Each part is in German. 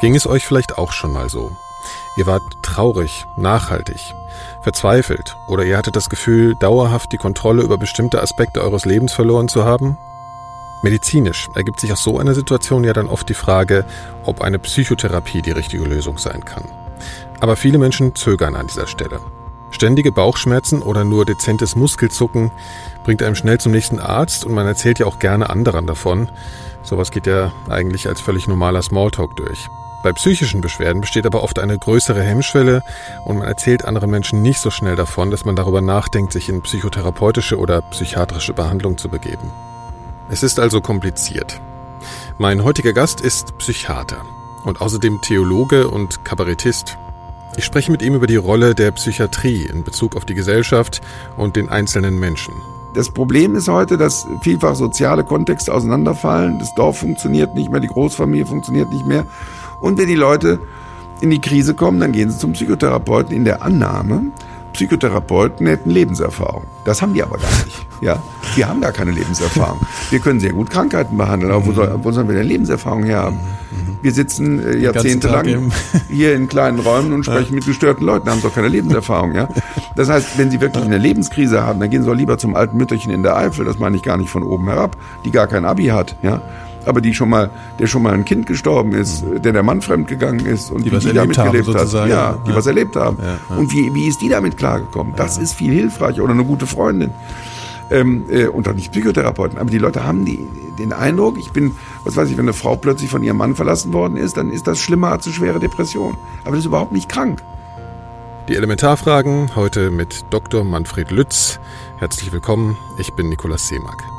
Ging es euch vielleicht auch schon mal so? Ihr wart traurig, nachhaltig, verzweifelt oder ihr hattet das Gefühl, dauerhaft die Kontrolle über bestimmte Aspekte eures Lebens verloren zu haben? Medizinisch ergibt sich aus so einer Situation ja dann oft die Frage, ob eine Psychotherapie die richtige Lösung sein kann. Aber viele Menschen zögern an dieser Stelle. Ständige Bauchschmerzen oder nur dezentes Muskelzucken bringt einem schnell zum nächsten Arzt und man erzählt ja auch gerne anderen davon. Sowas geht ja eigentlich als völlig normaler Smalltalk durch. Bei psychischen Beschwerden besteht aber oft eine größere Hemmschwelle und man erzählt anderen Menschen nicht so schnell davon, dass man darüber nachdenkt, sich in psychotherapeutische oder psychiatrische Behandlung zu begeben. Es ist also kompliziert. Mein heutiger Gast ist Psychiater und außerdem Theologe und Kabarettist. Ich spreche mit ihm über die Rolle der Psychiatrie in Bezug auf die Gesellschaft und den einzelnen Menschen. Das Problem ist heute, dass vielfach soziale Kontexte auseinanderfallen. Das Dorf funktioniert nicht mehr, die Großfamilie funktioniert nicht mehr. Und wenn die Leute in die Krise kommen, dann gehen sie zum Psychotherapeuten in der Annahme, Psychotherapeuten hätten Lebenserfahrung. Das haben die aber gar nicht. Ja, die haben gar keine Lebenserfahrung. Wir können sehr gut Krankheiten behandeln, aber wo, soll, wo sollen wir denn Lebenserfahrung her haben? Wir sitzen äh, jahrzehntelang hier in kleinen Räumen und sprechen mit gestörten Leuten, haben doch keine Lebenserfahrung. Ja, das heißt, wenn sie wirklich eine Lebenskrise haben, dann gehen sie doch lieber zum alten Mütterchen in der Eifel. Das meine ich gar nicht von oben herab, die gar kein Abi hat. Ja, aber die schon mal, der schon mal ein Kind gestorben ist, der der Mann fremdgegangen ist und die, was die erlebt damit haben, gelebt hat. Ja, die Ja. was erlebt haben. Ja, ja. Und wie, wie ist die damit klargekommen? Das ist viel hilfreicher. Oder eine gute Freundin. Ähm, äh, und auch nicht Psychotherapeuten. Aber die Leute haben die, den Eindruck, ich bin, was weiß ich, wenn eine Frau plötzlich von ihrem Mann verlassen worden ist, dann ist das schlimmer als eine schwere Depression. Aber das ist überhaupt nicht krank. Die Elementarfragen heute mit Dr. Manfred Lütz. Herzlich willkommen, ich bin Nikolaus Seemack.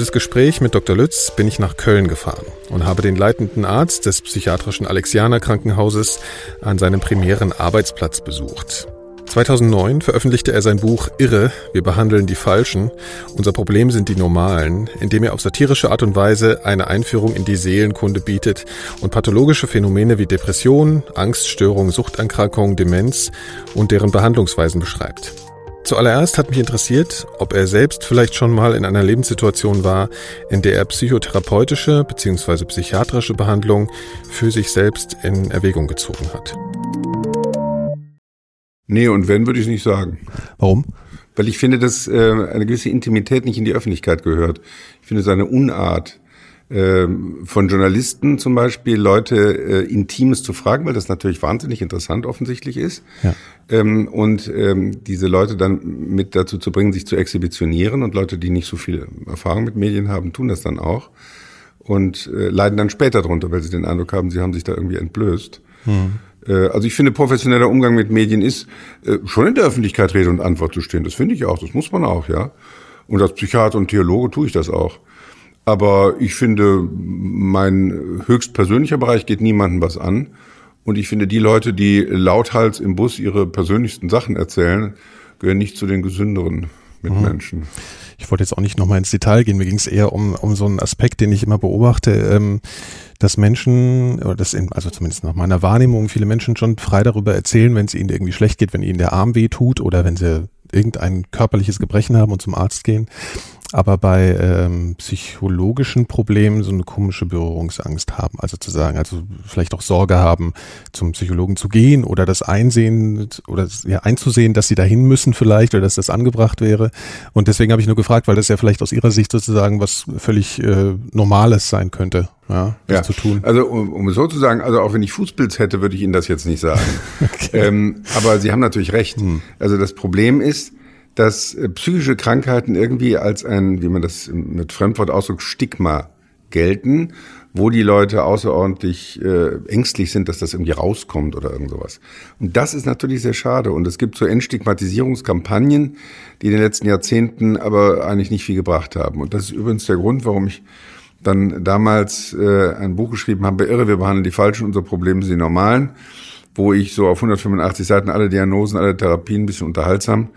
Für das Gespräch mit Dr. Lütz bin ich nach Köln gefahren und habe den leitenden Arzt des psychiatrischen Alexianer Krankenhauses an seinem primären Arbeitsplatz besucht. 2009 veröffentlichte er sein Buch Irre, wir behandeln die Falschen, unser Problem sind die Normalen, in dem er auf satirische Art und Weise eine Einführung in die Seelenkunde bietet und pathologische Phänomene wie Depression, Angststörung, Suchterkrankung, Demenz und deren Behandlungsweisen beschreibt. Zuallererst hat mich interessiert, ob er selbst vielleicht schon mal in einer Lebenssituation war, in der er psychotherapeutische bzw. psychiatrische Behandlung für sich selbst in Erwägung gezogen hat. Nee, und wenn, würde ich nicht sagen. Warum? Weil ich finde, dass äh, eine gewisse Intimität nicht in die Öffentlichkeit gehört. Ich finde es eine Unart äh, von Journalisten zum Beispiel, Leute äh, Intimes zu fragen, weil das natürlich wahnsinnig interessant offensichtlich ist. Ja. Ähm, und ähm, diese Leute dann mit dazu zu bringen, sich zu exhibitionieren. Und Leute, die nicht so viel Erfahrung mit Medien haben, tun das dann auch. Und äh, leiden dann später drunter, weil sie den Eindruck haben, sie haben sich da irgendwie entblößt. Äh, Also ich finde, professioneller Umgang mit Medien ist, äh, schon in der Öffentlichkeit Rede und Antwort zu stehen. Das finde ich auch, das muss man auch, ja. Und als Psychiater und Theologe tue ich das auch. Aber ich finde, mein höchst persönlicher Bereich geht niemandem was an. Und ich finde, die Leute, die lauthals im Bus ihre persönlichsten Sachen erzählen, gehören nicht zu den gesünderen Mitmenschen. Ich wollte jetzt auch nicht nochmal ins Detail gehen. Mir ging es eher um, um so einen Aspekt, den ich immer beobachte, ähm, dass Menschen, oder das in, also zumindest nach meiner Wahrnehmung, viele Menschen schon frei darüber erzählen, wenn es ihnen irgendwie schlecht geht, wenn ihnen der Arm weh tut oder wenn sie irgendein körperliches Gebrechen haben und zum Arzt gehen. Aber bei ähm, psychologischen Problemen so eine komische Berührungsangst haben. Also zu sagen, also vielleicht auch Sorge haben, zum Psychologen zu gehen oder das einsehen oder ja, einzusehen, dass sie dahin müssen vielleicht oder dass das angebracht wäre. Und deswegen habe ich nur gefragt, weil das ja vielleicht aus Ihrer Sicht sozusagen was völlig äh, Normales sein könnte, ja, das zu tun. Also um, um es so zu sagen, also auch wenn ich Fußpilz hätte, würde ich Ihnen das jetzt nicht sagen. ähm, aber Sie haben natürlich recht. Also das Problem ist, dass äh, psychische Krankheiten irgendwie als ein, wie man das mit Fremdwort ausdrückt, Stigma gelten, wo die Leute außerordentlich äh, ängstlich sind, dass das irgendwie rauskommt oder irgend sowas. Und das ist natürlich sehr schade. Und es gibt so Entstigmatisierungskampagnen, die in den letzten Jahrzehnten aber eigentlich nicht viel gebracht haben. Und das ist übrigens der Grund, warum ich dann damals äh, ein Buch geschrieben habe, Irre, wir behandeln die Falschen, unser Problem sind die Normalen, wo ich so auf 185 Seiten alle Diagnosen, alle Therapien ein bisschen unterhaltsam,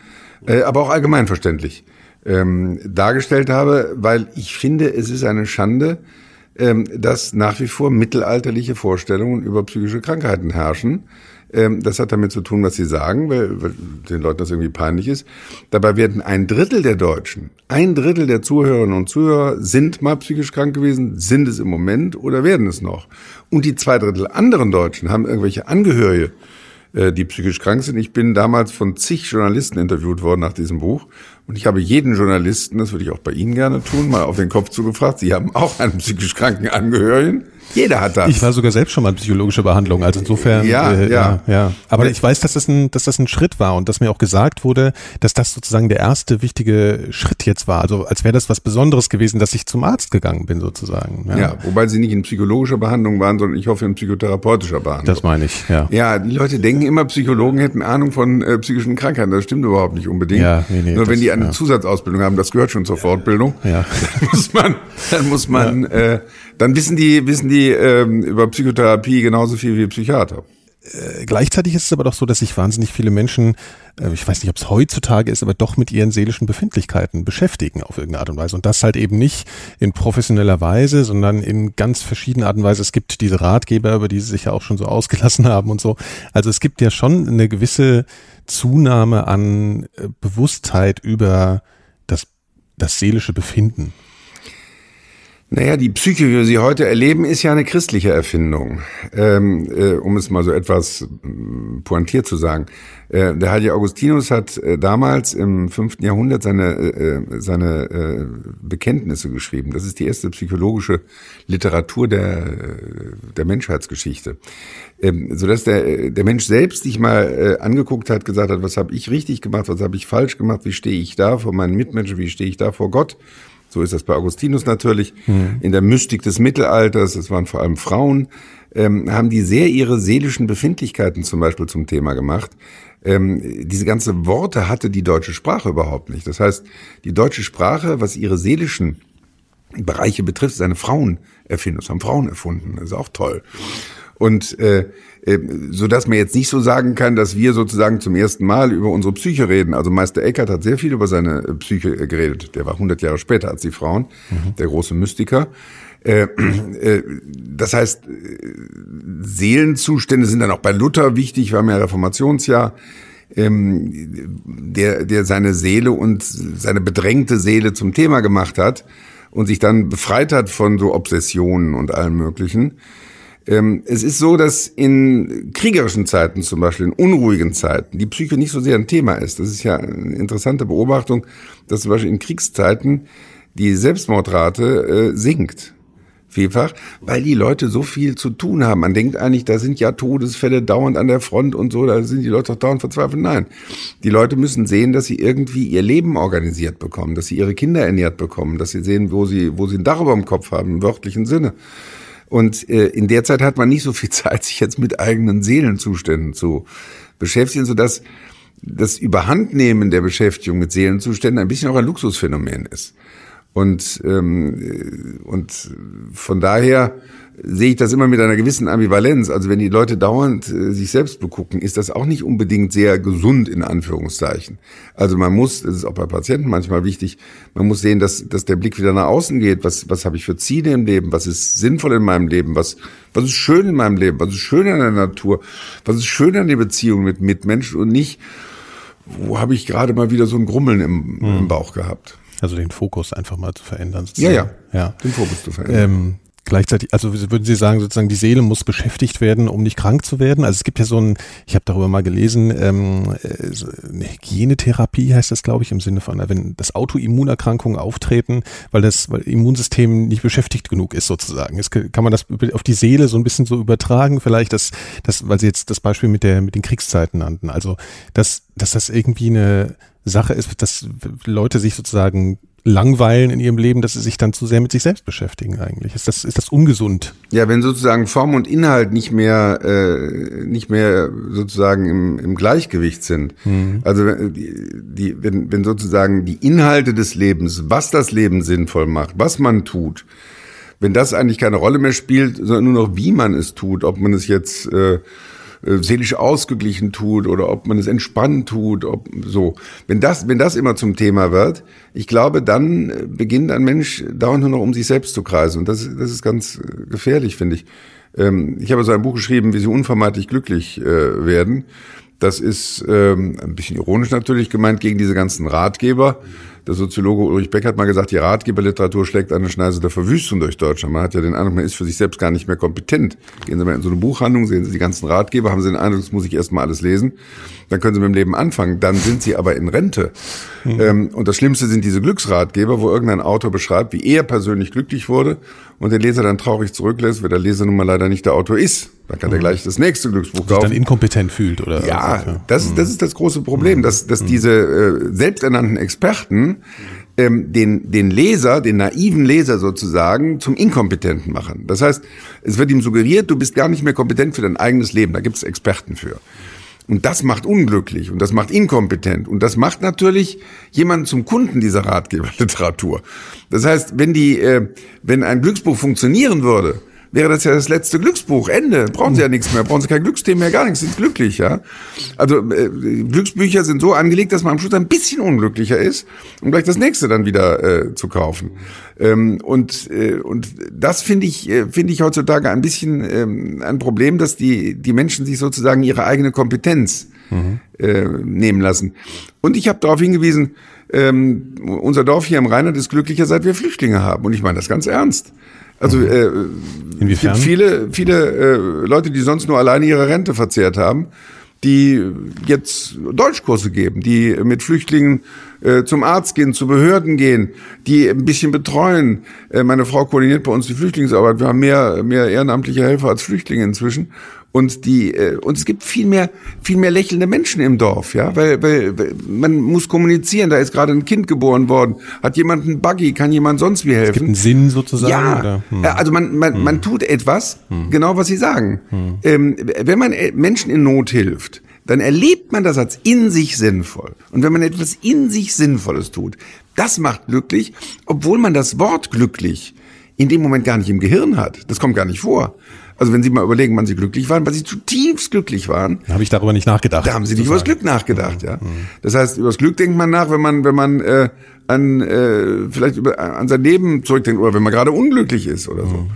äh, aber auch allgemeinverständlich ähm, dargestellt habe, weil ich finde, es ist eine Schande, ähm, dass nach wie vor mittelalterliche Vorstellungen über psychische Krankheiten herrschen, Ähm, das hat damit zu tun, was sie sagen, weil, weil den Leuten das irgendwie peinlich ist. Dabei werden ein Drittel der Deutschen, ein Drittel der Zuhörerinnen und Zuhörer sind mal psychisch krank gewesen, sind es im Moment oder werden es noch. Und die zwei Drittel anderen Deutschen haben irgendwelche Angehörige, die psychisch krank sind. Ich bin damals von zig Journalisten interviewt worden nach diesem Buch. Und ich habe jeden Journalisten, das würde ich auch bei Ihnen gerne tun, mal auf den Kopf zugefragt. Sie haben auch einen psychisch kranken Angehörigen. Jeder hat das. Ich war sogar selbst schon mal in psychologischer Behandlung, also insofern. Ja, äh, ja. ja, ja. Aber ich weiß, dass das ein, dass das ein Schritt war und dass mir auch gesagt wurde, dass das sozusagen der erste wichtige Schritt jetzt war. Also als wäre das was Besonderes gewesen, dass ich zum Arzt gegangen bin sozusagen. Ja, ja wobei Sie nicht in psychologischer Behandlung waren, sondern ich hoffe in psychotherapeutischer Behandlung. Das meine ich, ja. Ja, die Leute denken immer, Psychologen hätten Ahnung von äh, psychischen Krankheiten. Das stimmt überhaupt nicht unbedingt. Ja, nee, nee, Nur wenn die eine ja. Zusatzausbildung haben, das gehört schon zur Fortbildung. Ja. Dann muss man, dann muss man, ja. äh, dann wissen die, wissen die ähm, über Psychotherapie genauso viel wie Psychiater. Äh, gleichzeitig ist es aber doch so, dass sich wahnsinnig viele Menschen, äh, ich weiß nicht, ob es heutzutage ist, aber doch mit ihren seelischen Befindlichkeiten beschäftigen auf irgendeine Art und Weise. Und das halt eben nicht in professioneller Weise, sondern in ganz verschiedenen Arten und Weise. Es gibt diese Ratgeber, über die sie sich ja auch schon so ausgelassen haben und so. Also es gibt ja schon eine gewisse Zunahme an äh, Bewusstheit über das, das seelische Befinden. Naja, die Psyche, wie wir sie heute erleben, ist ja eine christliche Erfindung, ähm, äh, um es mal so etwas äh, pointiert zu sagen. Äh, der heilige Augustinus hat äh, damals im fünften Jahrhundert seine, äh, äh seine äh, Bekenntnisse geschrieben. Das ist die erste psychologische Literatur der, der Menschheitsgeschichte. Ähm, sodass der, der Mensch selbst sich mal angeguckt hat, gesagt hat, was habe ich richtig gemacht, was habe ich falsch gemacht, wie stehe ich da vor meinen Mitmenschen, wie stehe ich da vor Gott so ist das bei Augustinus natürlich. Mhm. In der Mystik des Mittelalters, es waren vor allem Frauen, ähm, haben die sehr ihre seelischen Befindlichkeiten zum Beispiel zum Thema gemacht. Ähm, diese ganze Worte hatte die deutsche Sprache überhaupt nicht. Das heißt, die deutsche Sprache, was ihre seelischen Bereiche betrifft, ist eine Frauenerfindung. Das haben Frauen erfunden. Das ist auch toll. Und äh, äh, so dass man jetzt nicht so sagen kann, dass wir sozusagen zum ersten Mal über unsere Psyche reden. Also Meister Eckhart hat sehr viel über seine äh, Psyche äh, geredet. Der war 100 Jahre später als die Frauen, mhm. der große Mystiker. Äh, äh, das heißt, Seelenzustände sind dann auch bei Luther wichtig, wir haben ja Reformationsjahr, ähm, der, der seine Seele und seine bedrängte Seele zum Thema gemacht hat und sich dann befreit hat von so Obsessionen und allem Möglichen. Ähm, es ist so, dass in kriegerischen Zeiten zum Beispiel, in unruhigen Zeiten, die Psyche nicht so sehr ein Thema ist. Das ist ja eine interessante Beobachtung, dass zum Beispiel in Kriegszeiten die Selbstmordrate äh, sinkt. Vielfach, weil die Leute so viel zu tun haben. Man denkt eigentlich, da sind ja Todesfälle dauernd an der Front und so, da sind die Leute doch dauernd verzweifelt. Nein. Die Leute müssen sehen, dass sie irgendwie ihr Leben organisiert bekommen, dass sie ihre Kinder ernährt bekommen, dass sie sehen, wo sie, wo sie ein Dach über dem Kopf haben, im wörtlichen Sinne. Und äh, in der Zeit hat man nicht so viel Zeit, sich jetzt mit eigenen Seelenzuständen zu beschäftigen, sodass das Überhandnehmen der Beschäftigung mit Seelenzuständen ein bisschen auch ein Luxusphänomen ist. Und, ähm, und von daher sehe ich das immer mit einer gewissen Ambivalenz. Also wenn die Leute dauernd äh, sich selbst begucken, ist das auch nicht unbedingt sehr gesund in Anführungszeichen. Also man muss, das ist auch bei Patienten manchmal wichtig, man muss sehen, dass, dass der Blick wieder nach außen geht. Was, was habe ich für Ziele im Leben? Was ist sinnvoll in meinem Leben? Was, was ist schön in meinem Leben? Was ist schön an der Natur? Was ist schön an der Beziehung mit Mitmenschen und nicht, wo habe ich gerade mal wieder so ein Grummeln im, hm. im Bauch gehabt? Also den Fokus einfach mal zu verändern. Sozusagen. Ja, ja, ja. Den Fokus zu verändern. Ähm, gleichzeitig, also würden Sie sagen, sozusagen die Seele muss beschäftigt werden, um nicht krank zu werden? Also es gibt ja so ein, ich habe darüber mal gelesen, ähm, äh, eine Hygienetherapie heißt das, glaube ich, im Sinne von, wenn das Autoimmunerkrankungen auftreten, weil das weil Immunsystem nicht beschäftigt genug ist sozusagen. Jetzt kann man das auf die Seele so ein bisschen so übertragen, vielleicht das, das, weil Sie jetzt das Beispiel mit der mit den Kriegszeiten nannten. Also dass, dass das irgendwie eine Sache ist, dass Leute sich sozusagen langweilen in ihrem Leben, dass sie sich dann zu sehr mit sich selbst beschäftigen eigentlich. Ist das, ist das ungesund? Ja, wenn sozusagen Form und Inhalt nicht mehr, äh, nicht mehr sozusagen im, im Gleichgewicht sind. Mhm. Also die, die, wenn, wenn sozusagen die Inhalte des Lebens, was das Leben sinnvoll macht, was man tut, wenn das eigentlich keine Rolle mehr spielt, sondern nur noch wie man es tut, ob man es jetzt äh, äh, seelisch ausgeglichen tut oder ob man es entspannt tut, ob so. Wenn das, wenn das immer zum Thema wird, ich glaube, dann äh, beginnt ein Mensch dauernd nur noch um sich selbst zu kreisen. Und das, das ist ganz äh, gefährlich, finde ich. Ähm, ich habe so ein Buch geschrieben, wie sie unvermeidlich glücklich äh, werden. Das ist ähm, ein bisschen ironisch natürlich gemeint gegen diese ganzen Ratgeber. Der Soziologe Ulrich Beck hat mal gesagt, die Ratgeberliteratur schlägt eine Schneise der Verwüstung durch Deutschland. Man hat ja den Eindruck, man ist für sich selbst gar nicht mehr kompetent. Gehen Sie mal in so eine Buchhandlung, sehen Sie die ganzen Ratgeber, haben Sie den Eindruck, das muss ich erst mal alles lesen. Dann können Sie mit dem Leben anfangen. Dann sind Sie aber in Rente. Mhm. Ähm, und das Schlimmste sind diese Glücksratgeber, wo irgendein Autor beschreibt, wie er persönlich glücklich wurde und den Leser dann traurig zurücklässt, weil der Leser nun mal leider nicht der Autor ist. Dann kann mhm. er gleich das nächste Glücksbuch kaufen. Sich dann inkompetent fühlt, oder? Ja, ja. Das, ist, das ist das große Problem, dass, dass mhm. diese äh, selbsternannten Experten ähm, den, den Leser, den naiven Leser sozusagen, zum Inkompetenten machen. Das heißt, es wird ihm suggeriert, du bist gar nicht mehr kompetent für dein eigenes Leben. Da gibt es Experten für. Und das macht unglücklich und das macht inkompetent und das macht natürlich jemanden zum Kunden dieser Ratgeberliteratur. Das heißt, wenn die, äh, wenn ein Glücksbuch funktionieren würde, wäre das ja das letzte Glücksbuch. Ende. Brauchen Sie ja nichts mehr. Brauchen Sie kein Glücksthema mehr, gar nichts. Sind glücklich, ja. Also äh, Glücksbücher sind so angelegt, dass man am Schluss ein bisschen unglücklicher ist, um gleich das nächste dann wieder äh, zu kaufen. Ähm, und äh, und das finde ich äh, finde ich heutzutage ein bisschen ähm, ein Problem, dass die die Menschen sich sozusagen ihre eigene Kompetenz mhm. äh, nehmen lassen. Und ich habe darauf hingewiesen, ähm, unser Dorf hier im Rheinland ist glücklicher, seit wir Flüchtlinge haben. Und ich meine das ganz ernst. Also äh, Inwiefern? gibt viele, viele äh, Leute, die sonst nur alleine ihre Rente verzehrt haben, die jetzt Deutschkurse geben, die mit Flüchtlingen äh, zum Arzt gehen, zu Behörden gehen, die ein bisschen betreuen. Äh, meine Frau koordiniert bei uns die Flüchtlingsarbeit. Wir haben mehr, mehr ehrenamtliche Helfer als Flüchtlinge inzwischen und die äh, und es gibt viel mehr viel mehr lächelnde Menschen im Dorf, ja, weil, weil, weil man muss kommunizieren. Da ist gerade ein Kind geboren worden, hat jemand einen Buggy, kann jemand sonst wie helfen? Es gibt einen Sinn sozusagen. Ja? Hm. also man man, hm. man tut etwas, hm. genau was Sie sagen. Hm. Ähm, wenn man äh, Menschen in Not hilft, dann erlebt man das als in sich sinnvoll. Und wenn man etwas in sich Sinnvolles tut, das macht glücklich, obwohl man das Wort glücklich in dem Moment gar nicht im Gehirn hat. Das kommt gar nicht vor. Also wenn Sie mal überlegen, wann Sie glücklich waren, weil Sie zutiefst glücklich waren. Da habe ich darüber nicht nachgedacht. Da haben Sie nicht über das Glück nachgedacht, ja. Mhm. Das heißt, über das Glück denkt man nach, wenn man, wenn man äh, an äh, vielleicht über, an sein Leben zurückdenkt oder wenn man gerade unglücklich ist oder so. Mhm.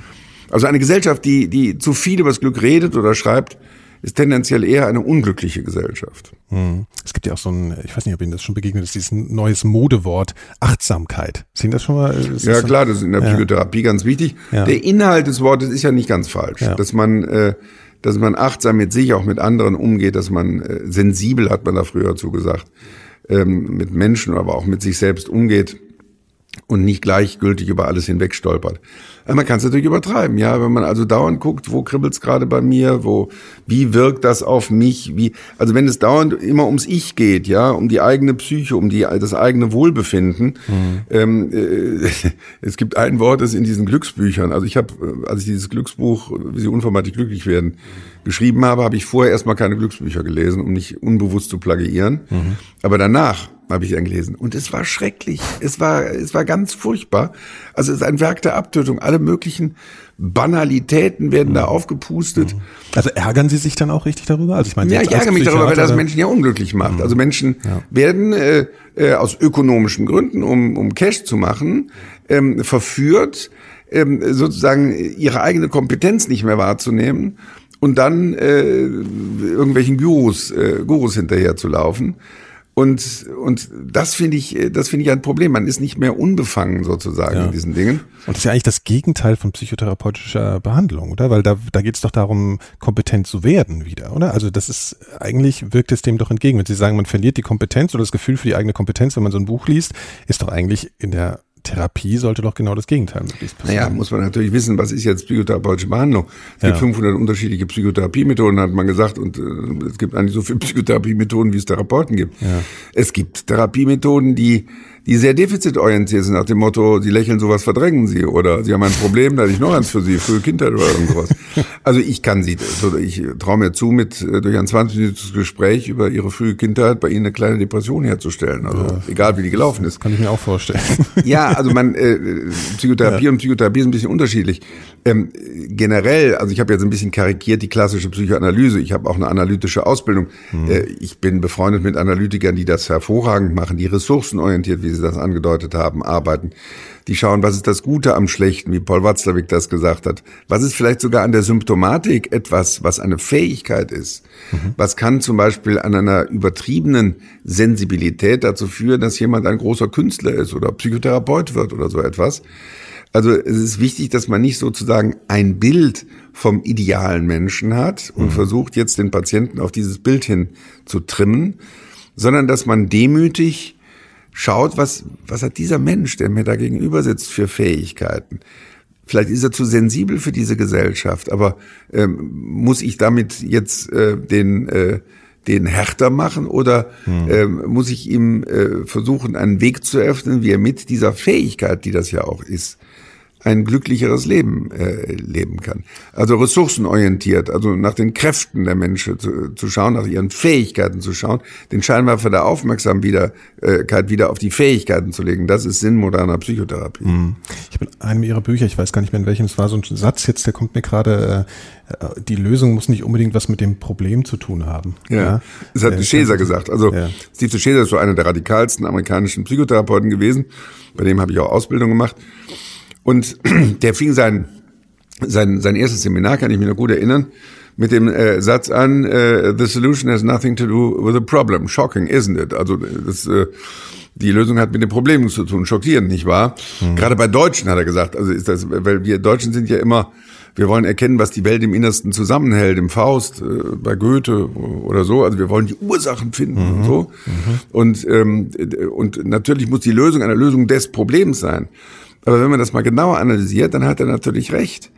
Also eine Gesellschaft, die, die zu viel über das Glück redet oder schreibt, ist tendenziell eher eine unglückliche Gesellschaft. Hm. Es gibt ja auch so ein, ich weiß nicht, ob Ihnen das schon begegnet ist, dieses neues Modewort Achtsamkeit. Sehen das schon mal? Das ja klar, das ist in der ja. Psychotherapie ganz wichtig. Ja. Der Inhalt des Wortes ist ja nicht ganz falsch, ja. dass man äh, dass man achtsam mit sich, auch mit anderen umgeht, dass man äh, sensibel, hat man da früher zu gesagt, ähm, mit Menschen, aber auch mit sich selbst umgeht und nicht gleichgültig über alles hinweg stolpert. Man kann es natürlich übertreiben, ja, wenn man also dauernd guckt, wo kribbelt's gerade bei mir, wo, wie wirkt das auf mich, wie, also wenn es dauernd immer ums Ich geht, ja, um die eigene Psyche, um die, das eigene Wohlbefinden. Mhm. Ähm, äh, es gibt ein Wort, das in diesen Glücksbüchern, also ich habe, äh, als ich dieses Glücksbuch, wie sie unvermeidlich glücklich werden, geschrieben habe, habe ich vorher erstmal keine Glücksbücher gelesen, um nicht unbewusst zu plagiieren. Mhm. Aber danach habe ich dann gelesen. Und es war schrecklich. Es war, es war ganz furchtbar. Also es ist ein Werk der Abtötung. Alle möglichen Banalitäten werden mhm. da aufgepustet. Mhm. Also ärgern Sie sich dann auch richtig darüber? Also ich meine, ja, ich ärgere mich darüber, weil das Menschen ja unglücklich macht. Mhm. Also Menschen ja. werden äh, äh, aus ökonomischen Gründen, um, um Cash zu machen, ähm, verführt, ähm, sozusagen ihre eigene Kompetenz nicht mehr wahrzunehmen und dann äh, irgendwelchen Gurus, äh, Gurus hinterher zu laufen. Und, und das finde ich, das finde ich ein Problem. Man ist nicht mehr unbefangen sozusagen ja. in diesen Dingen. Und das ist ja eigentlich das Gegenteil von psychotherapeutischer Behandlung, oder? Weil da, da geht es doch darum, kompetent zu werden wieder, oder? Also das ist, eigentlich wirkt es dem doch entgegen. Wenn Sie sagen, man verliert die Kompetenz oder das Gefühl für die eigene Kompetenz, wenn man so ein Buch liest, ist doch eigentlich in der Therapie sollte doch genau das Gegenteil möglichst passieren. Naja, muss man natürlich wissen, was ist jetzt psychotherapeutische Behandlung. Es ja. gibt 500 unterschiedliche Psychotherapiemethoden, hat man gesagt, und äh, es gibt eigentlich so viele Psychotherapiemethoden, wie es Therapeuten gibt. Ja. Es gibt Therapiemethoden, die die sehr defizitorientiert sind, nach dem Motto, sie lächeln, sowas verdrängen sie oder sie haben ein Problem, da hatte ich noch eins für sie, frühe Kindheit oder irgendwas. Also ich kann sie, ich traue mir zu, mit äh, durch ein 20-minütiges Gespräch über ihre frühe Kindheit bei ihnen eine kleine Depression herzustellen. Also ja. egal wie die gelaufen ist. Kann ich mir auch vorstellen. Ja, also man äh, Psychotherapie ja. und Psychotherapie ist ein bisschen unterschiedlich. Ähm, generell, also ich habe jetzt ein bisschen karikiert die klassische Psychoanalyse. Ich habe auch eine analytische Ausbildung. Mhm. Äh, ich bin befreundet mit Analytikern, die das hervorragend machen, die ressourcenorientiert, wie Sie das angedeutet haben, arbeiten. Die schauen, was ist das Gute am Schlechten, wie Paul Watzlawick das gesagt hat. Was ist vielleicht sogar an der Symptomatik etwas, was eine Fähigkeit ist? Mhm. Was kann zum Beispiel an einer übertriebenen Sensibilität dazu führen, dass jemand ein großer Künstler ist oder Psychotherapeut wird oder so etwas? Also es ist wichtig, dass man nicht sozusagen ein Bild vom idealen Menschen hat und mhm. versucht jetzt den Patienten auf dieses Bild hin zu trimmen, sondern dass man demütig schaut, was, was hat dieser Mensch, der mir da gegenüber sitzt, für Fähigkeiten. Vielleicht ist er zu sensibel für diese Gesellschaft, aber ähm, muss ich damit jetzt äh, den, äh, den härter machen oder hm. ähm, muss ich ihm äh, versuchen, einen Weg zu öffnen, wie er mit dieser Fähigkeit, die das ja auch ist, ein glücklicheres Leben äh, leben kann. Also ressourcenorientiert, also nach den Kräften der Menschen zu, zu schauen, nach ihren Fähigkeiten zu schauen, den Scheinwerfer der Aufmerksamkeit wieder auf die Fähigkeiten zu legen. Das ist Sinn moderner Psychotherapie. Mhm. Ich habe in einem Ihrer Bücher, ich weiß gar nicht mehr in welchem, es war so ein Satz jetzt, der kommt mir gerade, äh, die Lösung muss nicht unbedingt was mit dem Problem zu tun haben. Ja, ja. das hat äh, Scheser gesagt. Also ja. Steve Scheser ist so einer der radikalsten amerikanischen Psychotherapeuten gewesen. Bei dem habe ich auch Ausbildung gemacht. Und der fing sein, sein, sein erstes Seminar, kann ich mich noch gut erinnern, mit dem äh, Satz an, äh, the solution has nothing to do with the problem. Shocking, isn't it? Also das, äh, die Lösung hat mit den Problemen zu tun. Schockierend, nicht wahr? Mhm. Gerade bei Deutschen hat er gesagt. Also ist das, weil wir Deutschen sind ja immer, wir wollen erkennen, was die Welt im Innersten zusammenhält, im Faust, äh, bei Goethe oder so. Also wir wollen die Ursachen finden mhm. und so. Mhm. Und, ähm, und natürlich muss die Lösung eine Lösung des Problems sein. Aber wenn man das mal genauer analysiert, dann hat er natürlich recht.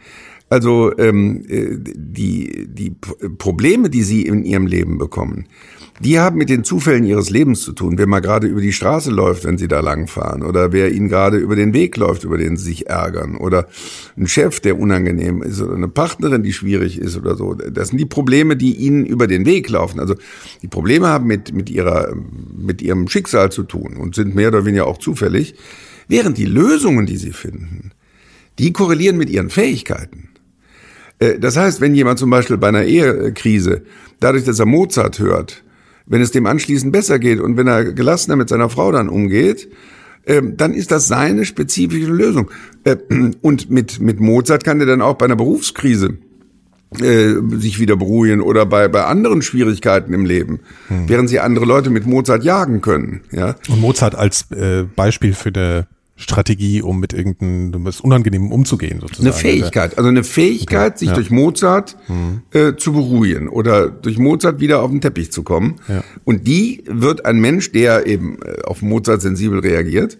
Also ähm, äh, die, die Probleme, die Sie in Ihrem Leben bekommen, die haben mit den Zufällen Ihres Lebens zu tun. Wer mal gerade über die Straße läuft, wenn Sie da langfahren, oder wer Ihnen gerade über den Weg läuft, über den Sie sich ärgern, oder ein Chef, der unangenehm ist, oder eine Partnerin, die schwierig ist oder so. Das sind die Probleme, die Ihnen über den Weg laufen. Also die Probleme haben mit, mit, ihrer, mit Ihrem Schicksal zu tun und sind mehr oder weniger auch zufällig. Während die Lösungen, die sie finden, die korrelieren mit ihren Fähigkeiten. Äh, das heißt, wenn jemand zum Beispiel bei einer Ehekrise, dadurch, dass er Mozart hört, wenn es dem anschließend besser geht und wenn er gelassener mit seiner Frau dann umgeht, ähm, dann ist das seine spezifische Lösung. Äh, und mit, mit Mozart kann er dann auch bei einer Berufskrise äh, sich wieder beruhigen oder bei, bei anderen Schwierigkeiten im Leben, hm. während sie andere Leute mit Mozart jagen können. Ja? Und Mozart als äh, Beispiel für eine Strategie, um mit irgendeinem was Unangenehmem umzugehen, sozusagen. Eine Fähigkeit, also eine Fähigkeit, okay. sich ja. durch Mozart mhm. äh, zu beruhigen oder durch Mozart wieder auf den Teppich zu kommen. Ja. Und die wird ein Mensch, der eben äh, auf Mozart sensibel reagiert,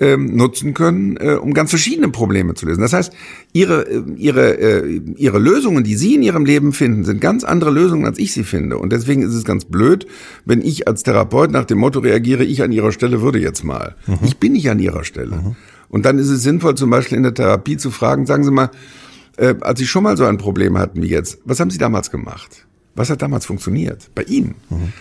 ähm, nutzen können, äh, um ganz verschiedene Probleme zu lösen. Das heißt, ihre, äh, ihre, äh, ihre Lösungen, die Sie in Ihrem Leben finden, sind ganz andere Lösungen, als ich sie finde. Und deswegen ist es ganz blöd, wenn ich als Therapeut nach dem Motto reagiere, ich an Ihrer Stelle würde jetzt mal. Mhm. Ich bin nicht an Ihrer Stelle. Mhm. Und dann ist es sinnvoll, zum Beispiel in der Therapie zu fragen, sagen Sie mal, äh, als Sie schon mal so ein Problem hatten wie jetzt, was haben Sie damals gemacht? Was hat damals funktioniert? Bei Ihnen? Mhm.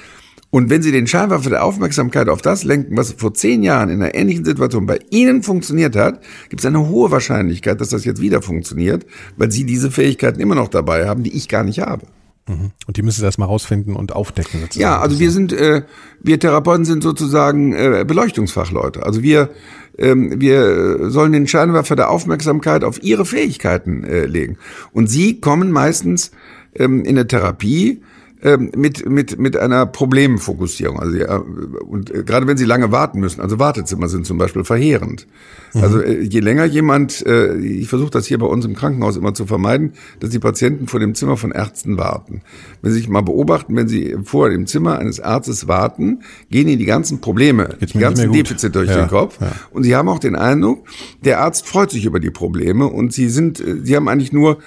Und wenn Sie den Scheinwerfer der Aufmerksamkeit auf das lenken, was vor zehn Jahren in einer ähnlichen Situation bei Ihnen funktioniert hat, gibt es eine hohe Wahrscheinlichkeit, dass das jetzt wieder funktioniert, weil Sie diese Fähigkeiten immer noch dabei haben, die ich gar nicht habe. Mhm. Und die müssen Sie erstmal rausfinden und aufdecken. Sozusagen. Ja, also wir sind, äh, wir Therapeuten sind sozusagen äh, Beleuchtungsfachleute. Also wir, ähm, wir sollen den Scheinwerfer der Aufmerksamkeit auf Ihre Fähigkeiten äh, legen. Und Sie kommen meistens ähm, in der Therapie ähm, mit, mit, mit einer Problemfokussierung. Also, ja, und äh, gerade wenn sie lange warten müssen, also Wartezimmer sind zum Beispiel verheerend. Mhm. Also äh, je länger jemand, äh, ich versuche das hier bei uns im Krankenhaus immer zu vermeiden, dass die Patienten vor dem Zimmer von Ärzten warten. Wenn Sie sich mal beobachten, wenn Sie vor dem Zimmer eines Arztes warten, gehen Ihnen die ganzen Probleme, Jetzt die ganzen Defizite durch ja, den Kopf. Ja. Und Sie haben auch den Eindruck, der Arzt freut sich über die Probleme und Sie sind, Sie haben eigentlich nur,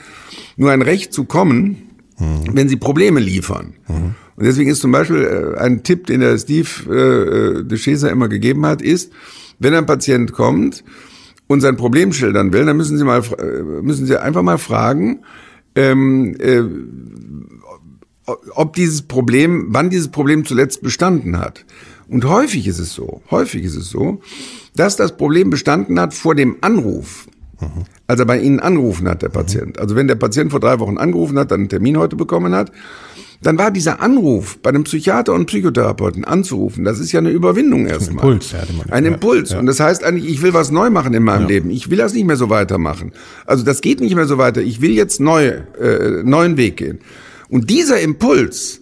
nur ein Recht zu kommen, mhm. wenn sie Probleme liefern. Mhm. Und deswegen ist zum Beispiel äh, ein Tipp, den der Steve äh, äh de Chaser immer gegeben hat, ist, wenn ein Patient kommt und sein Problem schildern will, dann müssen Sie mal äh, müssen Sie einfach mal fragen, ähm, äh, ob dieses Problem, wann dieses Problem zuletzt bestanden hat. Und häufig ist es so, häufig ist es so, dass das Problem bestanden hat vor dem Anruf. Mhm. Als er bei Ihnen angerufen hat, der Patient. Also wenn der Patient vor drei Wochen angerufen hat, dann einen Termin heute bekommen hat, dann war dieser Anruf bei einem Psychiater und Psychotherapeuten anzurufen, das ist ja eine Überwindung erstmal. Ein Impuls, ja. Ein Impuls. Ja. Und das heißt eigentlich, ich will was neu machen in meinem ja. Leben. Ich will das nicht mehr so weitermachen. Also das geht nicht mehr so weiter. Ich will jetzt neu, äh, neuen Weg gehen. Und dieser Impuls,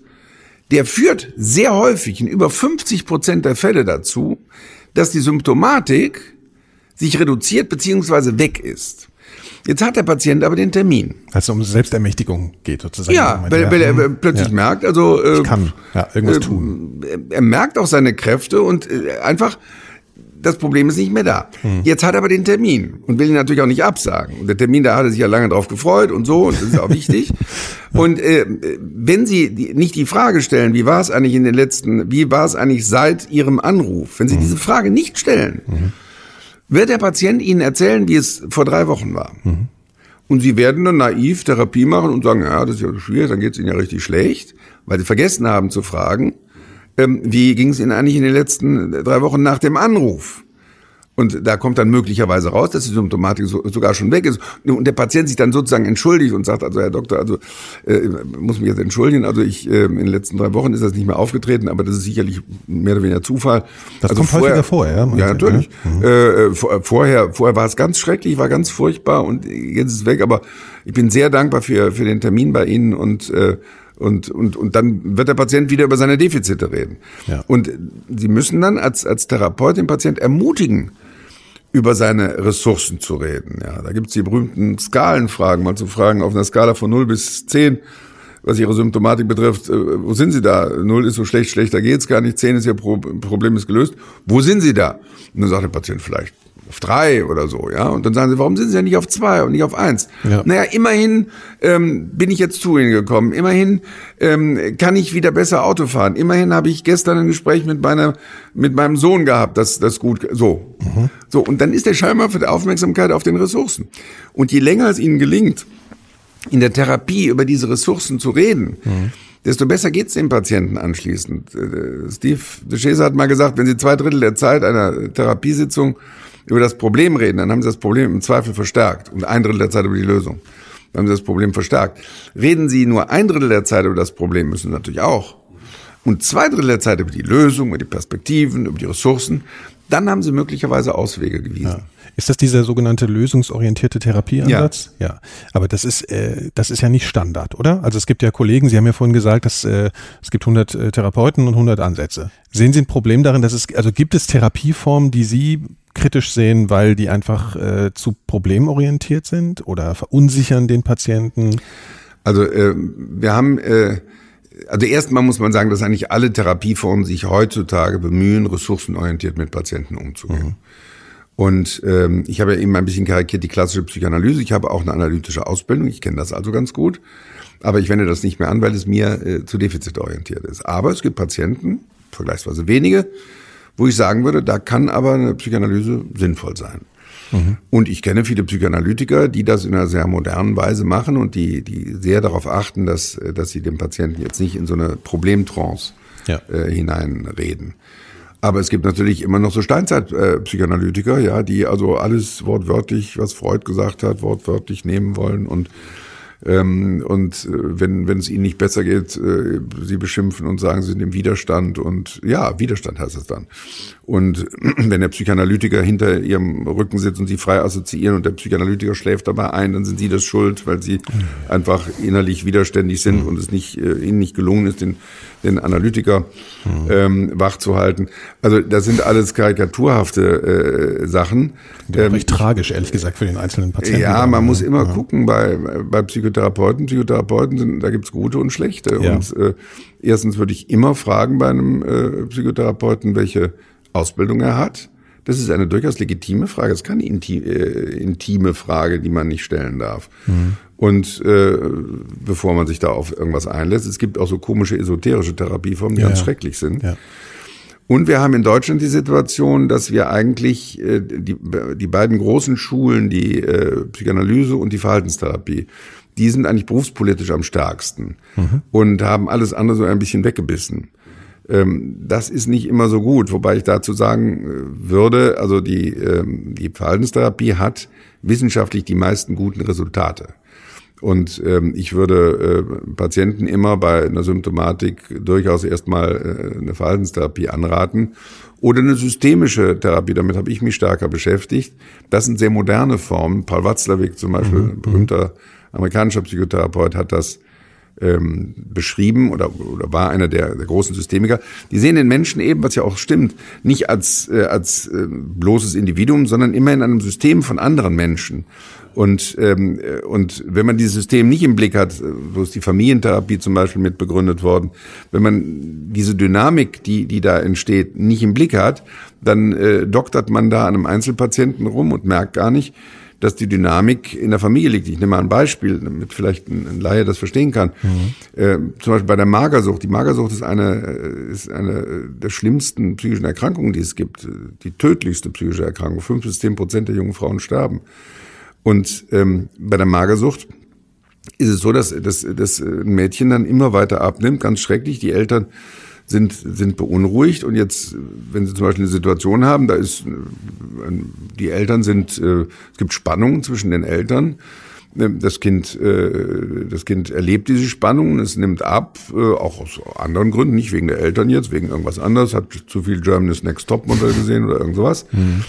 der führt sehr häufig in über 50 Prozent der Fälle dazu, dass die Symptomatik sich reduziert beziehungsweise weg ist. Jetzt hat der Patient aber den Termin. Also um Selbstermächtigung geht sozusagen. Ja, weil, weil er plötzlich ja. merkt, also äh, ich kann ja, irgendwas äh, tun. Er merkt auch seine Kräfte und äh, einfach das Problem ist nicht mehr da. Hm. Jetzt hat er aber den Termin und will ihn natürlich auch nicht absagen. Und der Termin, da hat er sich ja lange drauf gefreut und so, und das ist auch wichtig. Und äh, wenn Sie nicht die Frage stellen, wie war es eigentlich in den letzten, wie war es eigentlich seit Ihrem Anruf, wenn Sie hm. diese Frage nicht stellen, hm. Wird der Patient Ihnen erzählen, wie es vor drei Wochen war. Hm. Und Sie werden dann naiv Therapie machen und sagen, ja, das ist ja schwierig, dann geht es Ihnen ja richtig schlecht, weil Sie vergessen haben zu fragen, ähm, wie ging es Ihnen eigentlich in den letzten drei Wochen nach dem Anruf? Und da kommt dann möglicherweise raus, dass die Symptomatik so, sogar schon weg ist. Und der Patient sich dann sozusagen entschuldigt und sagt, also Herr Doktor, also äh, muss mich jetzt entschuldigen, also ich äh, in den letzten drei Wochen ist das nicht mehr aufgetreten, aber das ist sicherlich mehr oder weniger Zufall. Das also kommt vorher, häufiger vor, ja? Ja, natürlich. Ja? Mhm. Äh, vor, vorher, vorher war es ganz schrecklich, war ganz furchtbar und jetzt ist es weg, aber ich bin sehr dankbar für, für den Termin bei Ihnen und äh, und, und, und dann wird der Patient wieder über seine Defizite reden. Ja. Und Sie müssen dann als, als Therapeut den Patient ermutigen, über seine Ressourcen zu reden. Ja, da gibt's die berühmten Skalenfragen, mal zu fragen auf einer Skala von 0 bis 10, was ihre Symptomatik betrifft, äh, wo sind Sie da? 0 ist so schlecht, schlechter geht's gar nicht, 10 ist Ihr Problem ist gelöst. Wo sind Sie da? Und dann sagt der Patient vielleicht auf drei oder so, ja. Und dann sagen sie, warum sind sie ja nicht auf zwei und nicht auf eins? Ja. Naja, immerhin ähm, bin ich jetzt zu ihnen gekommen. Immerhin ähm, kann ich wieder besser Auto fahren. Immerhin habe ich gestern ein Gespräch mit meiner, mit meinem Sohn gehabt, das, das gut, so. Mhm. So. Und dann ist der scheinbar für die Aufmerksamkeit auf den Ressourcen. Und je länger es ihnen gelingt, in der Therapie über diese Ressourcen zu reden, mhm desto besser geht's dem Patienten anschließend. Äh, Steve DeShesa hat mal gesagt, wenn Sie zwei Drittel der Zeit einer Therapiesitzung über das Problem reden, dann haben sie das Problem im Zweifel verstärkt und ein Drittel der Zeit über die Lösung. Dann haben sie das Problem verstärkt. Reden sie nur ein Drittel der Zeit über das Problem, müssen sie natürlich auch. Und zwei Drittel der Zeit über die Lösung, über die Perspektiven, über die Ressourcen, dann haben sie möglicherweise Auswege gewiesen. Ja. Ist das dieser sogenannte lösungsorientierte Therapieansatz? Ja. ja. Aber das ist, äh, das ist ja nicht Standard, oder? Also es gibt ja Kollegen, Sie haben ja vorhin gesagt, dass äh, es gibt 100 äh, Therapeuten und 100 Ansätze. Sehen Sie ein Problem darin, dass es, also gibt es Therapieformen, die Sie kritisch sehen, weil die einfach äh, zu problemorientiert sind oder verunsichern den Patienten? Also äh, wir haben äh, also erstmal muss man sagen, dass eigentlich alle Therapieformen sich heutzutage bemühen, ressourcenorientiert mit Patienten umzugehen. Mhm. Und ähm, ich habe ja eben ein bisschen karikiert die klassische Psychoanalyse. Ich habe auch eine analytische Ausbildung, ich kenne das also ganz gut. Aber ich wende das nicht mehr an, weil es mir äh, zu defizitorientiert ist. Aber es gibt Patienten, vergleichsweise wenige, wo ich sagen würde, da kann aber eine Psychoanalyse sinnvoll sein. Mhm. Und ich kenne viele Psychoanalytiker, die das in einer sehr modernen Weise machen und die, die sehr darauf achten, dass, dass sie dem Patienten jetzt nicht in so eine Problemtrance ja. äh, hineinreden. Aber es gibt natürlich immer noch so Steinzeit-Psychoanalytiker, ja, die also alles wortwörtlich, was Freud gesagt hat, wortwörtlich nehmen wollen und ähm, und äh, wenn, wenn es ihnen nicht besser geht, äh, sie beschimpfen und sagen, sie sind im Widerstand. Und ja, Widerstand heißt es dann. Und wenn der Psychoanalytiker hinter ihrem Rücken sitzt und sie frei assoziieren und der Psychoanalytiker schläft dabei ein, dann sind sie das schuld, weil sie einfach innerlich widerständig sind mhm. und es nicht, äh, ihnen nicht gelungen ist, den, den Analytiker mhm. ähm, wach zu halten. Also das sind alles karikaturhafte äh, Sachen. Ähm, recht tragisch, ehrlich gesagt, für den einzelnen Patienten. Ja, man muss immer ja. gucken bei, bei Psychotherapeuten. Psychotherapeuten sind, da gibt's gute und schlechte. Ja. Und äh, erstens würde ich immer fragen bei einem äh, Psychotherapeuten, welche Ausbildung er hat. Das ist eine durchaus legitime Frage. Es ist keine inti äh, intime Frage, die man nicht stellen darf. Mhm. Und äh, bevor man sich da auf irgendwas einlässt, es gibt auch so komische esoterische Therapieformen, die ja, ganz schrecklich sind. Ja. Und wir haben in Deutschland die Situation, dass wir eigentlich äh, die, die beiden großen Schulen, die äh, Psychoanalyse und die Verhaltenstherapie, die sind eigentlich berufspolitisch am stärksten mhm. und haben alles andere so ein bisschen weggebissen. Ähm, das ist nicht immer so gut, wobei ich dazu sagen äh, würde, also die, ähm, die Verhaltenstherapie hat wissenschaftlich die meisten guten Resultate. Und ähm, ich würde äh, Patienten immer bei einer Symptomatik durchaus erstmal äh, eine Verhaltenstherapie anraten oder eine systemische Therapie. Damit habe ich mich stärker beschäftigt. Das sind sehr moderne Formen. Paul Watzlawick zum Beispiel, mhm. berühmter amerikanischer Psychotherapeut, hat das ähm, beschrieben oder, oder war einer der, der großen Systemiker. Die sehen den Menschen eben, was ja auch stimmt, nicht als, äh, als äh, bloßes Individuum, sondern immer in einem System von anderen Menschen. Und, ähm, und wenn man dieses System nicht im Blick hat, so ist die Familientherapie zum Beispiel mit begründet worden, wenn man diese Dynamik, die, die da entsteht, nicht im Blick hat, dann äh, doktert man da an einem Einzelpatienten rum und merkt gar nicht, dass die Dynamik in der Familie liegt. Ich nehme mal ein Beispiel, damit vielleicht ein, Laie das verstehen kann. Mhm. Äh, zum Beispiel bei der Magersucht. Die Magersucht ist eine, äh, ist eine der schlimmsten psychischen Erkrankungen, die es gibt. Die tödlichste psychische Erkrankung. Fünf bis zehn Prozent der jungen Frauen sterben. Und ähm, bei der Magersucht ist es so, dass, dass, dass ein Mädchen dann immer weiter abnimmt, ganz schrecklich. Die Eltern sind, sind beunruhigt und jetzt, wenn sie zum Beispiel eine Situation haben, da ist, die Eltern sind, äh, es gibt Spannungen zwischen den Eltern. Das Kind, äh, das Kind erlebt diese Spannungen, es nimmt ab, äh, auch aus anderen Gründen, nicht wegen der Eltern jetzt, wegen irgendwas anderes, hat zu viel Germany's Next Top Model gesehen oder irgend sowas. Mhm.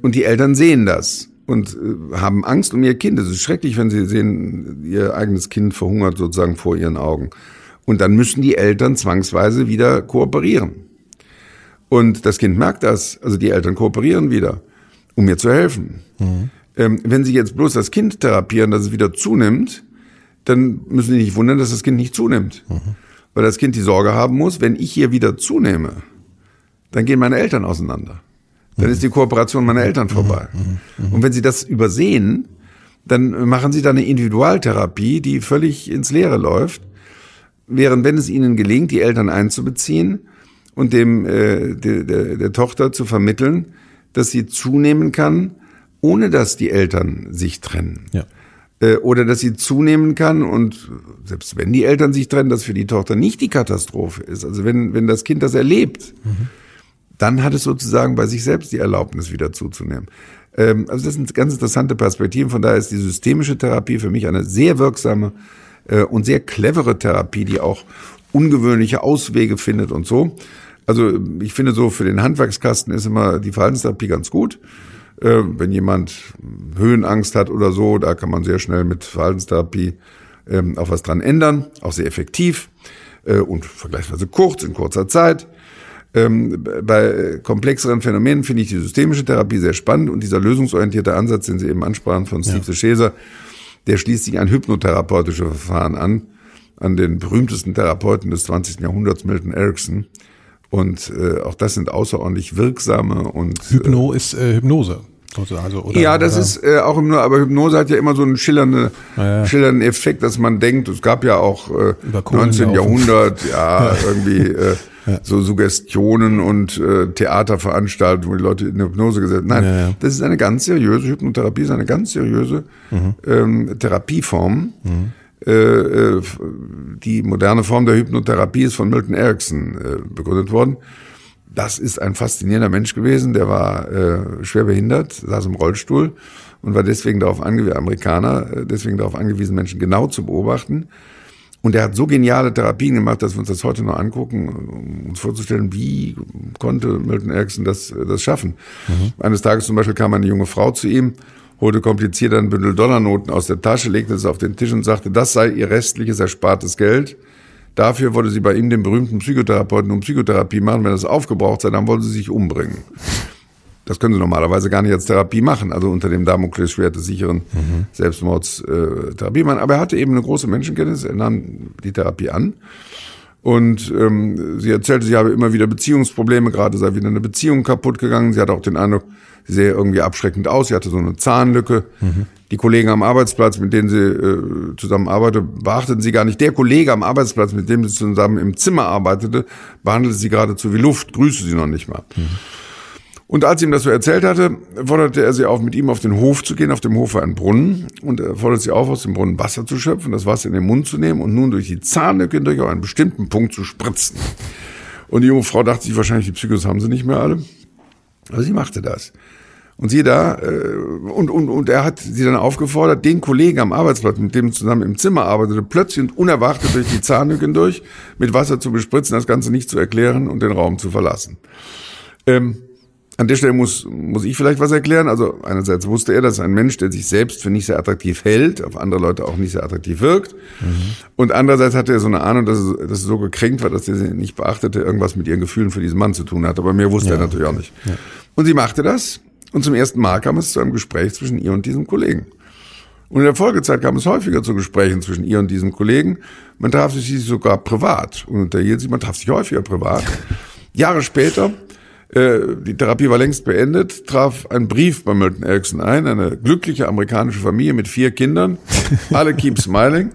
Und die Eltern sehen das und äh, haben Angst um ihr Kind. Es ist schrecklich, wenn sie sehen, ihr eigenes Kind verhungert sozusagen vor ihren Augen. Und dann müssen die Eltern zwangsweise wieder kooperieren. Und das Kind merkt das. Also die Eltern kooperieren wieder, um mir zu helfen. Mhm. Ähm, wenn sie jetzt bloß das Kind therapieren, dass es wieder zunimmt, dann müssen sie nicht wundern, dass das Kind nicht zunimmt. Mhm. Weil das Kind die Sorge haben muss, wenn ich hier wieder zunehme, dann gehen meine Eltern auseinander dann ist die Kooperation meiner Eltern vorbei. Und wenn Sie das übersehen, dann machen Sie da eine Individualtherapie, die völlig ins Leere läuft. Während wenn es Ihnen gelingt, die Eltern einzubeziehen und dem äh, der, der, der Tochter zu vermitteln, dass sie zunehmen kann, ohne dass die Eltern sich trennen. Ja. Äh, oder dass sie zunehmen kann und selbst wenn die Eltern sich trennen, dass für die Tochter nicht die Katastrophe ist. Also wenn, wenn das Kind das erlebt, mhm dann hat es sozusagen bei sich selbst die Erlaubnis wieder zuzunehmen. Ähm, also das sind ganz interessante Perspektiven. Von daher ist die systemische Therapie für mich eine sehr wirksame äh, und sehr clevere Therapie, die auch ungewöhnliche Auswege findet und so. Also ich finde so für den Handwerkskasten ist immer die Verhaltenstherapie ganz gut. Äh, wenn jemand Höhenangst hat oder so, da kann man sehr schnell mit Verhaltenstherapie ähm, auch was dran ändern, auch sehr effektiv äh, und vergleichsweise kurz, in kurzer Zeit. Ähm, bei komplexeren Phänomenen finde ich die systemische Therapie sehr spannend und dieser lösungsorientierte Ansatz, den Sie eben ansprachen von Steve ja. Scheser, der schließt sich an hypnotherapeutische Verfahren an, an den berühmtesten Therapeuten des 20. Jahrhunderts, Milton Erickson. Und äh, auch das sind außerordentlich wirksame und Hypno äh, ist äh, Hypnose. Also, oder, ja, das oder? ist äh, auch Hypnose, aber Hypnose hat ja immer so einen schillernde, ja, schillernden Effekt, dass man denkt, es gab ja auch äh, 19. Jahrhundert, ja, irgendwie äh, ja. so Suggestionen und äh, Theaterveranstaltungen, wo die Leute in Hypnose gesetzt Nein, ja, ja. das ist eine ganz seriöse Hypnotherapie, ist eine ganz seriöse mhm. ähm, Therapieform. Mhm. Äh, äh, die moderne Form der Hypnotherapie ist von Milton Erickson äh, begründet worden. Das ist ein faszinierender Mensch gewesen, der war äh, schwer behindert, saß im Rollstuhl und war deswegen darauf angewiesen, Amerikaner, äh, deswegen darauf angewiesen, Menschen genau zu beobachten und er hat so geniale Therapien gemacht, dass wir uns das heute noch angucken, um uns vorzustellen, wie konnte Milton Erickson das, das schaffen. Mhm. Eines Tages zum Beispiel kam eine junge Frau zu ihm, holte kompliziert ein Bündel Dollarnoten aus der Tasche, legte es auf den Tisch und sagte, das sei ihr restliches erspartes Geld. Dafür wollte sie bei ihm den berühmten Psychotherapeuten um Psychotherapie machen. Wenn das aufgebraucht sei, dann wollte sie sich umbringen. Das können sie normalerweise gar nicht als Therapie machen, also unter dem Damoklesschwert des sicheren mhm. Selbstmords äh, Therapie machen. Aber er hatte eben eine große Menschenkenntnis, er nahm die Therapie an Und ähm, sie erzählte, sie habe immer wieder Beziehungsprobleme, gerade sei wieder eine Beziehung kaputt gegangen. Sie hatte auch den Eindruck, sie sähe irgendwie abschreckend aus. Sie hatte so eine Zahnlücke. Mhm. Die Kollegen am Arbeitsplatz, mit denen sie äh, zusammenarbeitete, beachteten sie gar nicht. Der Kollege am Arbeitsplatz, mit dem sie zusammen im Zimmer arbeitete, behandelte sie geradezu wie Luft, grüßte sie noch nicht mal. Mhm. Und als ihm das so erzählt hatte, forderte er sie auf, mit ihm auf den Hof zu gehen. Auf dem Hof war ein Brunnen und er forderte sie auf, aus dem Brunnen Wasser zu schöpfen, das Wasser in den Mund zu nehmen und nun durch die Zahnlücke hindurch auf einen bestimmten Punkt zu spritzen. Und die junge Frau dachte sich wahrscheinlich, die Psychos haben sie nicht mehr alle. Aber sie machte das. Und sie da, äh, und, und, und er hat sie dann aufgefordert, den Kollegen am Arbeitsplatz, mit dem zusammen im Zimmer arbeitete, plötzlich und unerwartet durch die Zahnlücke hindurch mit Wasser zu bespritzen, das Ganze nicht zu erklären und den Raum zu verlassen. Ähm, an der Stelle muss, muss ich vielleicht was erklären. Also einerseits wusste er, dass ein Mensch, der sich selbst für nicht sehr attraktiv hält, auf andere Leute auch nicht sehr attraktiv wirkt. Mhm. Und andererseits hatte er so eine Ahnung, dass er, dass er so gekränkt war, dass er sie nicht beachtete, irgendwas mit ihren Gefühlen für diesen Mann zu tun hat. Aber mehr wusste ja, er natürlich auch nicht. Ja. Und sie machte das. Und zum ersten Mal kam es zu einem Gespräch zwischen ihr und diesem Kollegen. Und in der Folgezeit kam es häufiger zu Gesprächen zwischen ihr und diesem Kollegen. Man traf sich sogar privat und unterhielt sich, man traf sich häufiger privat. Jahre später äh, die Therapie war längst beendet, traf ein Brief bei Milton Erickson ein, eine glückliche amerikanische Familie mit vier Kindern, alle keep smiling.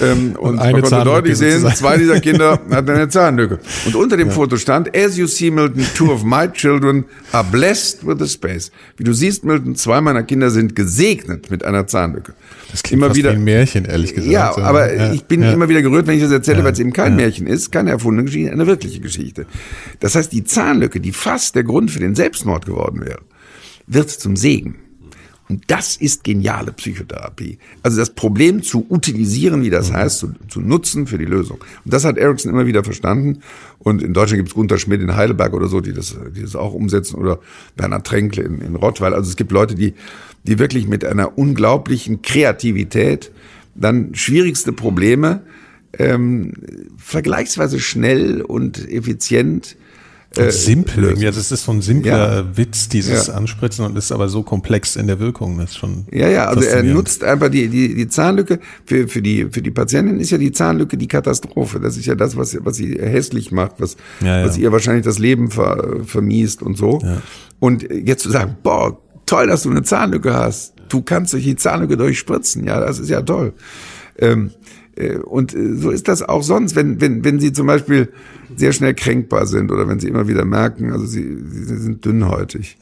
Ähm, und, und man konnte deutlich sehen, zwei dieser Kinder hatten eine Zahnlücke. Und unter dem ja. Foto stand, as you see, Milton, two of my children are blessed with a space. Wie du siehst, Milton, zwei meiner Kinder sind gesegnet mit einer Zahnlücke. Das klingt immer wieder, wie ein Märchen, ehrlich gesagt. Ja, aber ja, ich bin ja. immer wieder gerührt, wenn ich das erzähle, weil es eben kein Märchen ist, keine erfundene Geschichte, eine wirkliche Geschichte. Das heißt, die Zahnlücke, die fast der Grund für den Selbstmord geworden wäre, wird zum Segen. Und das ist geniale Psychotherapie. Also das Problem zu utilisieren, wie das mhm. heißt, zu, zu, nutzen für die Lösung. Und das hat Ericsson immer wieder verstanden. Und in Deutschland gibt es Gunter Schmidt in Heidelberg oder so, die das, die das auch umsetzen. Oder Bernhard Tränkle in, in Rottweil. Also es gibt Leute, die, die wirklich mit einer unglaublichen Kreativität dann schwierigste Probleme ähm, vergleichsweise schnell und effizient äh, simpel, ja, das ist so ein simpler ja. Witz, dieses ja. Anspritzen und ist aber so komplex in der Wirkung, das ist schon. Ja, ja, also er nutzt einfach die, die, die Zahnlücke. Für, für, die, für die Patientin ist ja die Zahnlücke die Katastrophe. Das ist ja das, was, was sie hässlich macht, was, ja, was ihr wahrscheinlich das Leben ver, vermiest und so. Und jetzt zu sagen, boah, toll, dass du eine Zahnlücke hast. Du kannst durch die Zahnlücke durchspritzen. Ja, das ist ja toll. Ähm, äh, und äh, so ist das auch sonst, wenn, wenn, wenn Sie zum Beispiel sehr schnell kränkbar sind oder wenn Sie immer wieder merken, also Sie, Sie sind dünnhäutig.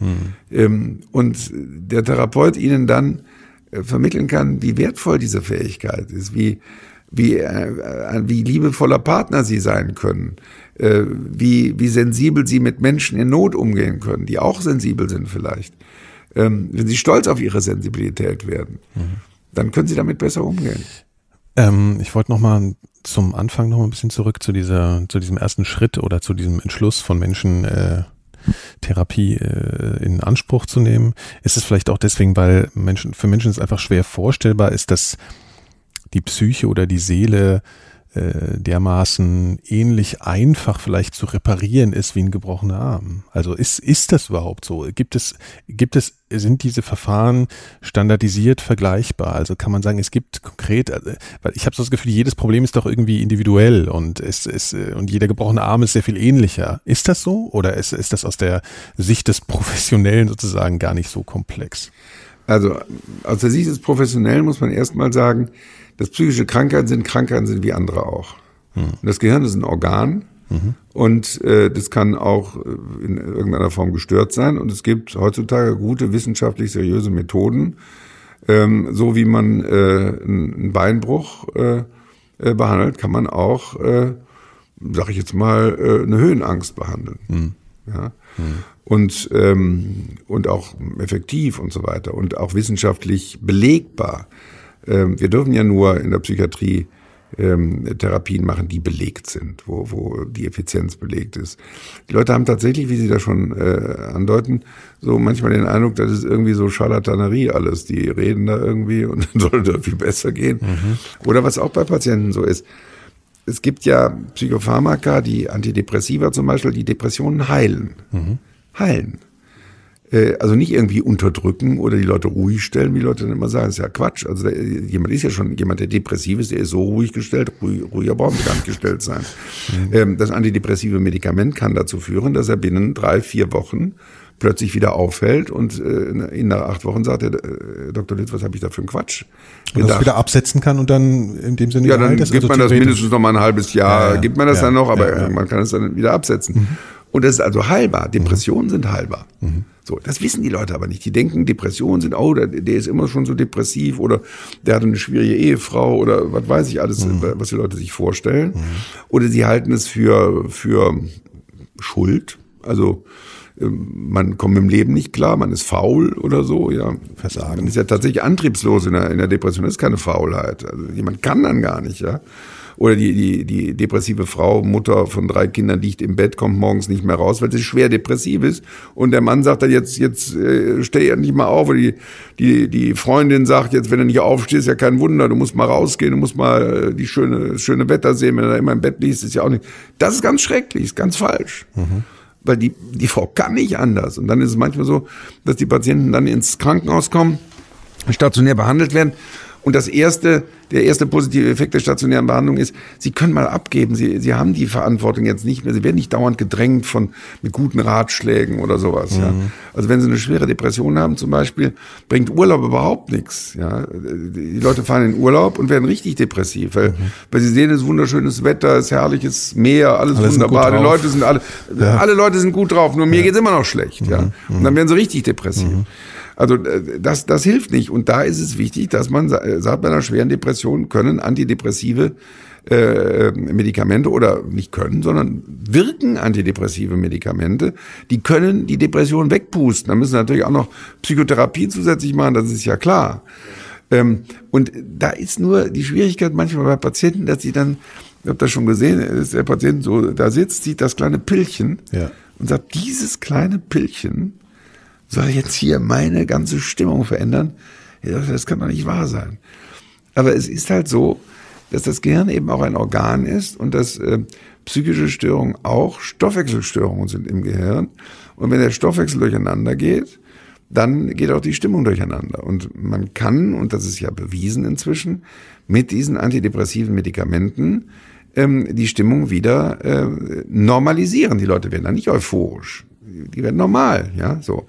Mhm. Und der Therapeut Ihnen dann äh, vermitteln kann, wie wertvoll diese Fähigkeit ist, wie, wie, wie liebevoller Partner Sie sein können, wie, wie sensibel Sie mit Menschen in Not umgehen können, die auch sensibel sind vielleicht. Ähm, wenn Sie stolz auf Ihre Sensibilität werden, mhm. dann können Sie damit besser umgehen. Ähm, ich wollte noch mal zum Anfang noch mal ein bisschen zurück zu dieser, zu diesem ersten Schritt oder zu diesem Entschluss von Menschen, äh, Therapie äh, in Anspruch zu nehmen. Ist es vielleicht auch deswegen, weil Menschen, für Menschen es einfach schwer vorstellbar ist, dass die Psyche oder die Seele äh, dermaßen ähnlich einfach vielleicht zu reparieren ist wie ein gebrochener Arm. Also ist, ist das überhaupt so? Gibt es, gibt es, sind diese Verfahren standardisiert vergleichbar? Also kann man sagen, es gibt konkret, äh, weil ich habe so das Gefühl, jedes Problem ist doch irgendwie individuell und es ist, äh, und jeder gebrochene Arm ist sehr viel ähnlicher. Ist das so? Oder ist, ist das aus der Sicht des Professionellen sozusagen gar nicht so komplex? Also aus der Sicht des Professionellen muss man erstmal sagen, dass psychische Krankheiten sind, Krankheiten sind wie andere auch. Mhm. Das Gehirn ist ein Organ mhm. und äh, das kann auch äh, in irgendeiner Form gestört sein. Und es gibt heutzutage gute, wissenschaftlich seriöse Methoden, ähm, so wie man äh, einen Beinbruch äh, äh, behandelt, kann man auch, äh, sag ich jetzt mal, äh, eine Höhenangst behandeln. Mhm. Ja? Mhm. Und, ähm, und auch effektiv und so weiter und auch wissenschaftlich belegbar. Ähm, wir dürfen ja nur in der Psychiatrie ähm, Therapien machen, die belegt sind, wo, wo die Effizienz belegt ist. Die Leute haben tatsächlich, wie Sie da schon äh, andeuten, so manchmal den Eindruck, das ist irgendwie so Scharlatanerie alles. Die reden da irgendwie und dann soll es viel besser gehen. Mhm. Oder was auch bei Patienten so ist. Es gibt ja Psychopharmaka, die Antidepressiva zum Beispiel, die Depressionen heilen. Mhm. Heilen. Äh, also nicht irgendwie unterdrücken oder die Leute ruhig stellen, wie die Leute dann immer sagen. Das ist ja Quatsch. Also der, jemand ist ja schon, jemand, der depressiv ist, der ist so ruhig gestellt, ruhig, ruhiger braucht gar nicht gestellt sein. Mhm. Ähm, das antidepressive Medikament kann dazu führen, dass er binnen drei, vier Wochen plötzlich wieder auffällt und äh, in nach acht Wochen sagt er, äh, Dr. Litz, was habe ich da für einen Quatsch? Und das wieder absetzen kann und dann in dem Sinne Ja, dann gibt also man das mindestens noch mal ein halbes Jahr, ja, ja. gibt man das ja, dann noch, aber man kann es dann wieder absetzen. Mhm. Und das ist also heilbar. Depressionen mhm. sind heilbar. Mhm. So, das wissen die Leute aber nicht. Die denken, Depressionen sind, oh, der, der, ist immer schon so depressiv oder der hat eine schwierige Ehefrau oder was weiß ich alles, mhm. was die Leute sich vorstellen. Mhm. Oder sie halten es für, für Schuld. Also, ähm, man kommt im Leben nicht klar, man ist faul oder so, ja. Versagen. Man ist ja tatsächlich antriebslos in der, in der Depression. Das ist keine Faulheit. Also jemand kann dann gar nicht, ja. Oder die, die, die depressive Frau, Mutter von drei Kindern, liegt im Bett, kommt morgens nicht mehr raus, weil sie schwer depressiv ist. Und der Mann sagt dann jetzt, jetzt äh, steh ja nicht mal auf. Oder die, die, die Freundin sagt jetzt, wenn du nicht aufstehst, ist ja kein Wunder, du musst mal rausgehen, du musst mal äh, die schöne, das schöne Wetter sehen, wenn du da immer im Bett liegst, ist ja auch nicht. Das ist ganz schrecklich, ist ganz falsch. Mhm weil die, die Frau kann nicht anders. Und dann ist es manchmal so, dass die Patienten dann ins Krankenhaus kommen, stationär behandelt werden und das erste, der erste positive Effekt der stationären Behandlung ist, Sie können mal abgeben. Sie, Sie haben die Verantwortung jetzt nicht mehr. Sie werden nicht dauernd gedrängt von, mit guten Ratschlägen oder sowas, mhm. ja. Also wenn Sie eine schwere Depression haben zum Beispiel, bringt Urlaub überhaupt nichts, ja. Die Leute fahren in Urlaub und werden richtig depressiv, weil, mhm. weil sie sehen, es ist wunderschönes Wetter, es ist herrliches Meer, alles, alles wunderbar. Die Leute sind alle, ja. alle Leute sind gut drauf, nur mir ja. geht's immer noch schlecht, mhm. ja. Und dann werden sie richtig depressiv. Also äh, das, das hilft nicht. Und da ist es wichtig, dass man äh, sagt, bei einer schweren Depression können antidepressive äh, Medikamente oder nicht können, sondern wirken antidepressive Medikamente, die können die Depression wegpusten. Da müssen sie natürlich auch noch Psychotherapie zusätzlich machen, das ist ja klar. Ähm, und da ist nur die Schwierigkeit manchmal bei Patienten, dass sie dann, ich habe das schon gesehen, ist der Patient so da sitzt, sieht das kleine Pillchen ja. und sagt, dieses kleine Pillchen soll jetzt hier meine ganze Stimmung verändern? Das kann doch nicht wahr sein. Aber es ist halt so, dass das Gehirn eben auch ein Organ ist und dass äh, psychische Störungen auch Stoffwechselstörungen sind im Gehirn. Und wenn der Stoffwechsel durcheinander geht, dann geht auch die Stimmung durcheinander. Und man kann, und das ist ja bewiesen inzwischen, mit diesen antidepressiven Medikamenten ähm, die Stimmung wieder äh, normalisieren. Die Leute werden dann nicht euphorisch die werden normal, ja, so.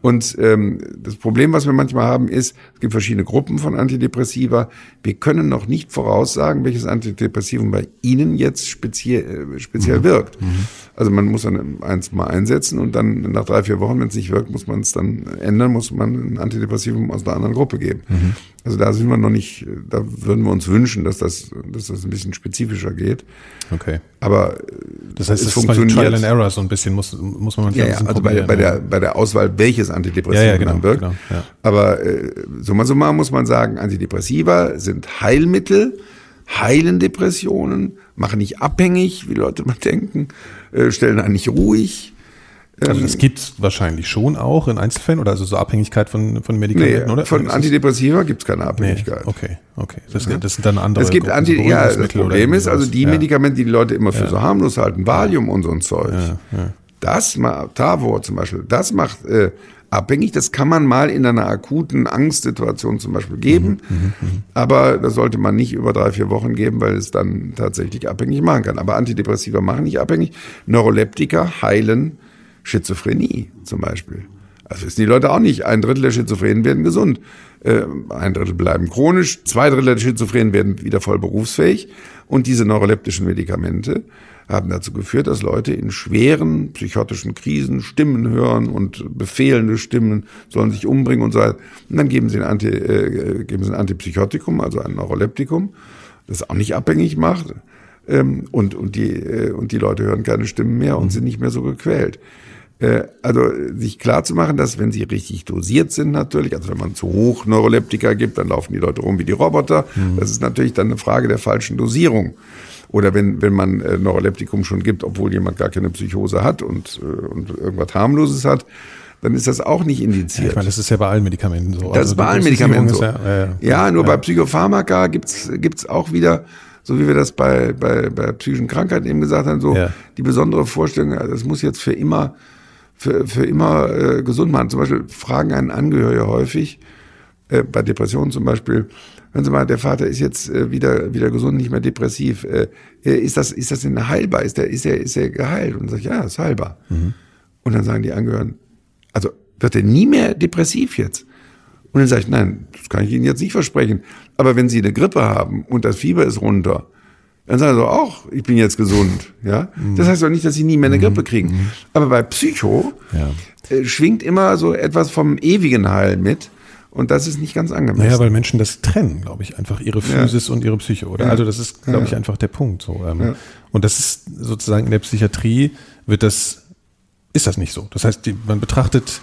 Und ähm, das Problem, was wir manchmal haben, ist, es gibt verschiedene Gruppen von Antidepressiva. Wir können noch nicht voraussagen, welches Antidepressivum bei Ihnen jetzt speziell, äh, speziell mhm. wirkt. Mhm. Also man muss dann eins mal einsetzen und dann nach drei, vier Wochen, wenn es nicht wirkt, muss man es dann ändern, muss man ein Antidepressivum aus einer anderen Gruppe geben. Mhm. Also da sind wir noch nicht, da würden wir uns wünschen, dass das, dass das ein bisschen spezifischer geht. Okay. Aber das heißt, es funktioniert. Trial and Error so ein bisschen muss, muss man manchmal ja, ja, also bei, bei der, bei der Auswahl, welches Antidepressivum ja, ja, genau, wirkt. Genau, ja. Aber äh, summa summarum muss man sagen, Antidepressiva sind Heilmittel, heilen Depressionen, machen nicht abhängig, wie Leute mal denken, äh, stellen einen nicht ruhig. Also das gibt wahrscheinlich schon auch in Einzelfällen oder also so Abhängigkeit von, von Medikamenten, nee, oder? Von Antidepressiva gibt's keine Abhängigkeit. Nee, okay, okay. Das, das, sind dann andere. Es gibt Anti, ja, das Problem ist, also die ja. Medikamente, die die Leute immer für ja. so harmlos halten, Valium und so ein Zeug, ja, das macht, Tavor zum Beispiel, das macht äh, abhängig. Das kann man mal in einer akuten Angstsituation zum Beispiel geben. Mhm, mhm, mhm, aber das sollte man nicht über drei, vier Wochen geben, weil es dann tatsächlich abhängig machen kann. Aber Antidepressiva machen nicht abhängig. Neuroleptika heilen Schizophrenie zum Beispiel. Also wissen die Leute auch nicht. Ein Drittel der Schizophrenen werden gesund. Äh, ein Drittel bleiben chronisch. Zwei Drittel der Schizophrenen werden wieder voll berufsfähig. Und diese neuroleptischen Medikamente haben dazu geführt, dass Leute in schweren psychotischen Krisen Stimmen hören und befehlende Stimmen sollen sich umbringen und so weiter. Und dann geben sie ein, Anti, äh, geben sie ein Antipsychotikum, also ein Neuroleptikum, das auch nicht abhängig macht. Ähm, und, und, die, äh, und die Leute hören keine Stimmen mehr und sind nicht mehr so gequält. Äh, also sich klar zu machen, dass wenn sie richtig dosiert sind natürlich, also wenn man zu hoch Neuroleptika gibt, dann laufen die Leute rum wie die Roboter. Mhm. Das ist natürlich dann eine Frage der falschen Dosierung. Oder wenn, wenn man äh, Neuroleptikum schon gibt, obwohl jemand gar keine Psychose hat und, äh, und irgendwas harmloses hat, dann ist das auch nicht indiziert. Ja, ich meine, das ist ja bei allen Medikamenten so. Das also ist bei allen Medikamenten so. Ja, ja, ja, nur bei Psychopharmaka gibt's gibt's auch wieder so wie wir das bei, bei, bei psychischen Krankheiten eben gesagt haben, so die besondere Vorstellung, das muss jetzt für immer für, für immer äh, gesund machen. Zum Beispiel fragen einen Angehörige häufig, äh, bei Depressionen zum Beispiel, hören Sie mal, der Vater ist jetzt äh, wieder, wieder gesund, nicht mehr depressiv. Äh, äh ist das, ist das denn heilbar? Ist der, ist er, ist er geheilt? Und dann sage ich, ja, ist heilbar. Mhm. Und dann sagen die Angehörigen, also wird er nie mehr depressiv jetzt? Und dann sage ich, nein, das kann ich Ihnen jetzt nicht versprechen. Aber wenn Sie eine Grippe haben und das Fieber ist runter, dann sagen sie auch, ich bin jetzt gesund. Ja, mhm. das heißt doch nicht, dass sie nie mehr eine mhm. Grippe kriegen. Mhm. Aber bei Psycho ja. äh, schwingt immer so etwas vom ewigen Heil mit. Und das ist nicht ganz angemessen. Naja, weil Menschen das trennen, glaube ich, einfach ihre Physis ja. und ihre Psyche, oder? Ja. Also das ist, glaube ich, einfach der Punkt. So. Ähm, Und das ist sozusagen in der Psychiatrie wird das, ist das nicht so. Das heißt, man betrachtet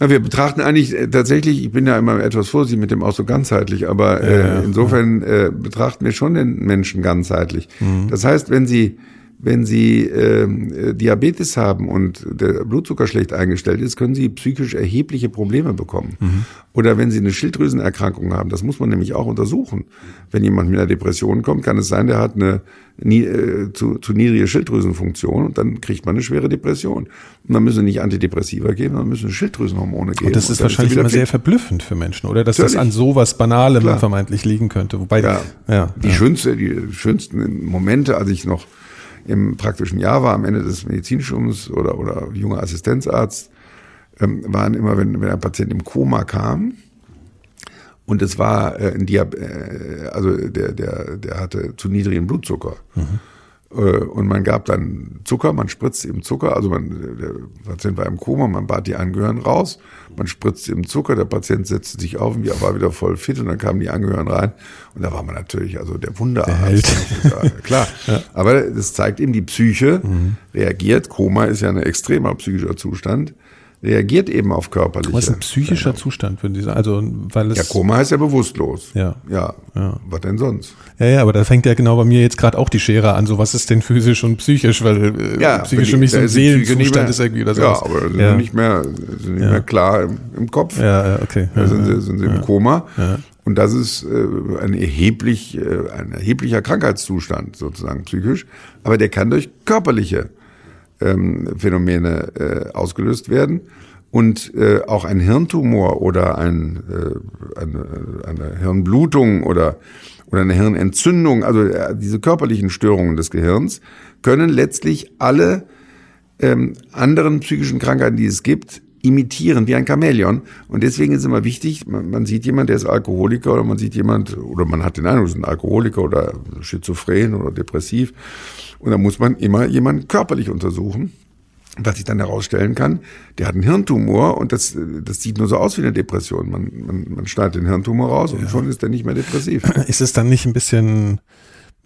ja, wir betrachten eigentlich äh, tatsächlich, ich bin ja immer etwas vorsichtig mit dem auch so ganzheitlich, aber äh, insofern äh, betrachten wir schon den Menschen ganzheitlich. Mhm. Das heißt, wenn Sie wenn Sie äh, Diabetes haben und der Blutzucker schlecht eingestellt ist, können Sie psychisch erhebliche Probleme bekommen. Mhm. Oder wenn Sie eine Schilddrüsenerkrankung haben, das muss man nämlich auch untersuchen. Wenn jemand mit einer Depression kommt, kann es sein, der hat eine nie, äh, zu, zu niedrige Schilddrüsenfunktion und dann kriegt man eine schwere Depression. Und dann müssen nicht Antidepressiva geben, dann müssen Schilddrüsenhormone geben. Und das ist und wahrscheinlich ist immer sehr verblüffend für Menschen, oder? Dass Natürlich. das an sowas Banalem Klar. vermeintlich liegen könnte. Wobei, ja, ja die ja. schönste, die schönsten Momente, als ich noch im praktischen Jahr war, am Ende des Medizinstudiums oder, oder junger Assistenzarzt, ähm, waren immer, wenn, wenn ein Patient im Koma kam, und es war äh, ein Diab äh, also der, der, der hatte zu niedrigen Blutzucker. Mhm. Äh, und man gab dann Zucker, man spritzt ihm Zucker, also man, der Patient war im Koma, man bat die Angehörigen raus, man spritzt ihm Zucker, der Patient setzte sich auf und war wieder voll fit und dann kamen die Angehörigen rein und da war man natürlich, also der Wunderarzt. Der klar, ja. aber das zeigt eben, die Psyche mhm. reagiert, Koma ist ja ein extremer psychischer Zustand, reagiert eben auf körperliche. Was ist ein psychischer Veränderung. Zustand, würden Sie sagen? Also, weil es ja, Koma heißt ja bewusstlos. Ja. ja. Ja. Was denn sonst? Ja, ja, aber da fängt ja genau bei mir jetzt gerade auch die Schere an. So, was ist denn physisch und psychisch? Weil äh, ja, psychisch für mich so ein Seelenzustand ist irgendwie oder so. Ja, aber sind ja. nicht mehr, sind nicht ja. mehr klar im, im, Kopf. Ja, ja okay. Da sind sie, sind sie im Koma. Ja. Und das ist äh, ein erheblich, äh, ein erheblicher Krankheitszustand sozusagen psychisch. Aber der kann durch körperliche ähm, Phänomene äh, ausgelöst werden. Und äh, auch ein Hirntumor oder ein, äh, eine, eine Hirnblutung oder, oder eine Hirnentzündung, also äh, diese körperlichen Störungen des Gehirns, können letztlich alle ähm, anderen psychischen Krankheiten, die es gibt, imitieren wie ein Chamäleon. Und deswegen ist immer wichtig, man, man, sieht jemand, der ist Alkoholiker oder man sieht jemand, oder man hat den Eindruck, ist ein Alkoholiker oder schizophren oder depressiv. Und da muss man immer jemanden körperlich untersuchen. Was sich dann herausstellen kann, der hat einen Hirntumor und das, das sieht nur so aus wie eine Depression. Man, man, man schneidet den Hirntumor raus und ja. schon ist er nicht mehr depressiv. Ist es dann nicht ein bisschen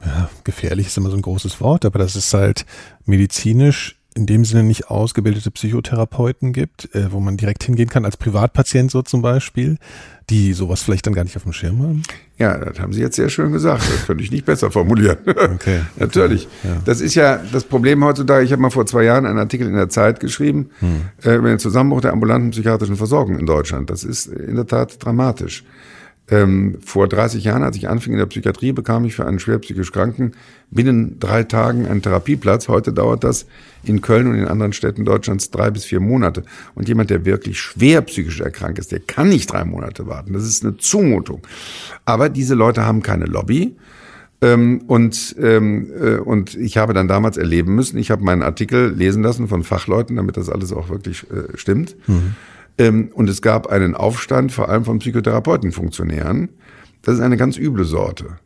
ja, gefährlich, ist immer so ein großes Wort, aber das ist halt medizinisch in dem Sinne nicht ausgebildete Psychotherapeuten gibt, äh, wo man direkt hingehen kann, als Privatpatient so zum Beispiel, die sowas vielleicht dann gar nicht auf dem Schirm haben? Ja, das haben Sie jetzt sehr schön gesagt. Das könnte ich nicht besser formulieren. Okay. Natürlich. Ja. Das ist ja das Problem heutzutage. Ich habe mal vor zwei Jahren einen Artikel in der Zeit geschrieben hm. äh, über den Zusammenbruch der ambulanten psychiatrischen Versorgung in Deutschland. Das ist in der Tat dramatisch. Ähm, vor 30 Jahren, als ich anfing in der Psychiatrie, bekam ich für einen schwer psychisch Kranken binnen drei Tagen einen Therapieplatz. Heute dauert das in Köln und in anderen Städten Deutschlands drei bis vier Monate. Und jemand, der wirklich schwer psychisch erkrankt ist, der kann nicht drei Monate warten. Das ist eine Zumutung. Aber diese Leute haben keine Lobby. Ähm, und, ähm, äh, und ich habe dann damals erleben müssen, ich habe meinen Artikel lesen lassen von Fachleuten, damit das alles auch wirklich äh, stimmt. Mhm. Ähm, und es gab einen Aufstand, vor allem von Psychotherapeutenfunktionären. Das ist eine ganz üble Sorte.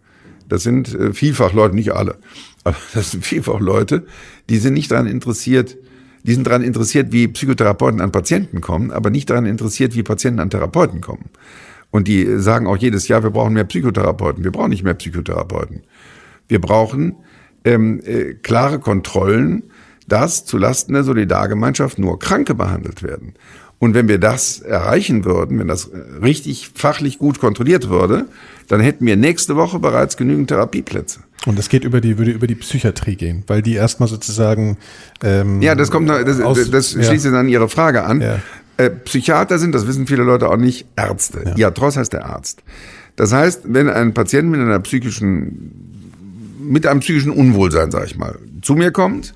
Das sind äh, vielfach Leute, nicht alle, aber das sind vielfach Leute, die sind nicht daran interessiert, die sind daran interessiert, wie Psychotherapeuten an Patienten kommen, aber nicht daran interessiert, wie Patienten an Therapeuten kommen. Und die sagen auch jedes Jahr, wir brauchen mehr Psychotherapeuten. Wir brauchen nicht mehr Psychotherapeuten. Wir brauchen ähm, äh, klare Kontrollen, dass zulasten der Solidargemeinschaft nur Kranke behandelt werden. Und wenn wir das erreichen würden, wenn das richtig fachlich gut kontrolliert würde, dann hätten wir nächste Woche bereits genügend Therapieplätze. Und das geht über die, würde über die Psychiatrie gehen, weil die erstmal sozusagen. Ähm, ja, das kommt, das, aus, das schließt ja. dann Ihre Frage an. Ja. Äh, Psychiater sind, das wissen viele Leute auch nicht, Ärzte. Ja. Iatros heißt der Arzt. Das heißt, wenn ein Patient mit einer psychischen, mit einem psychischen Unwohlsein, sag ich mal, zu mir kommt,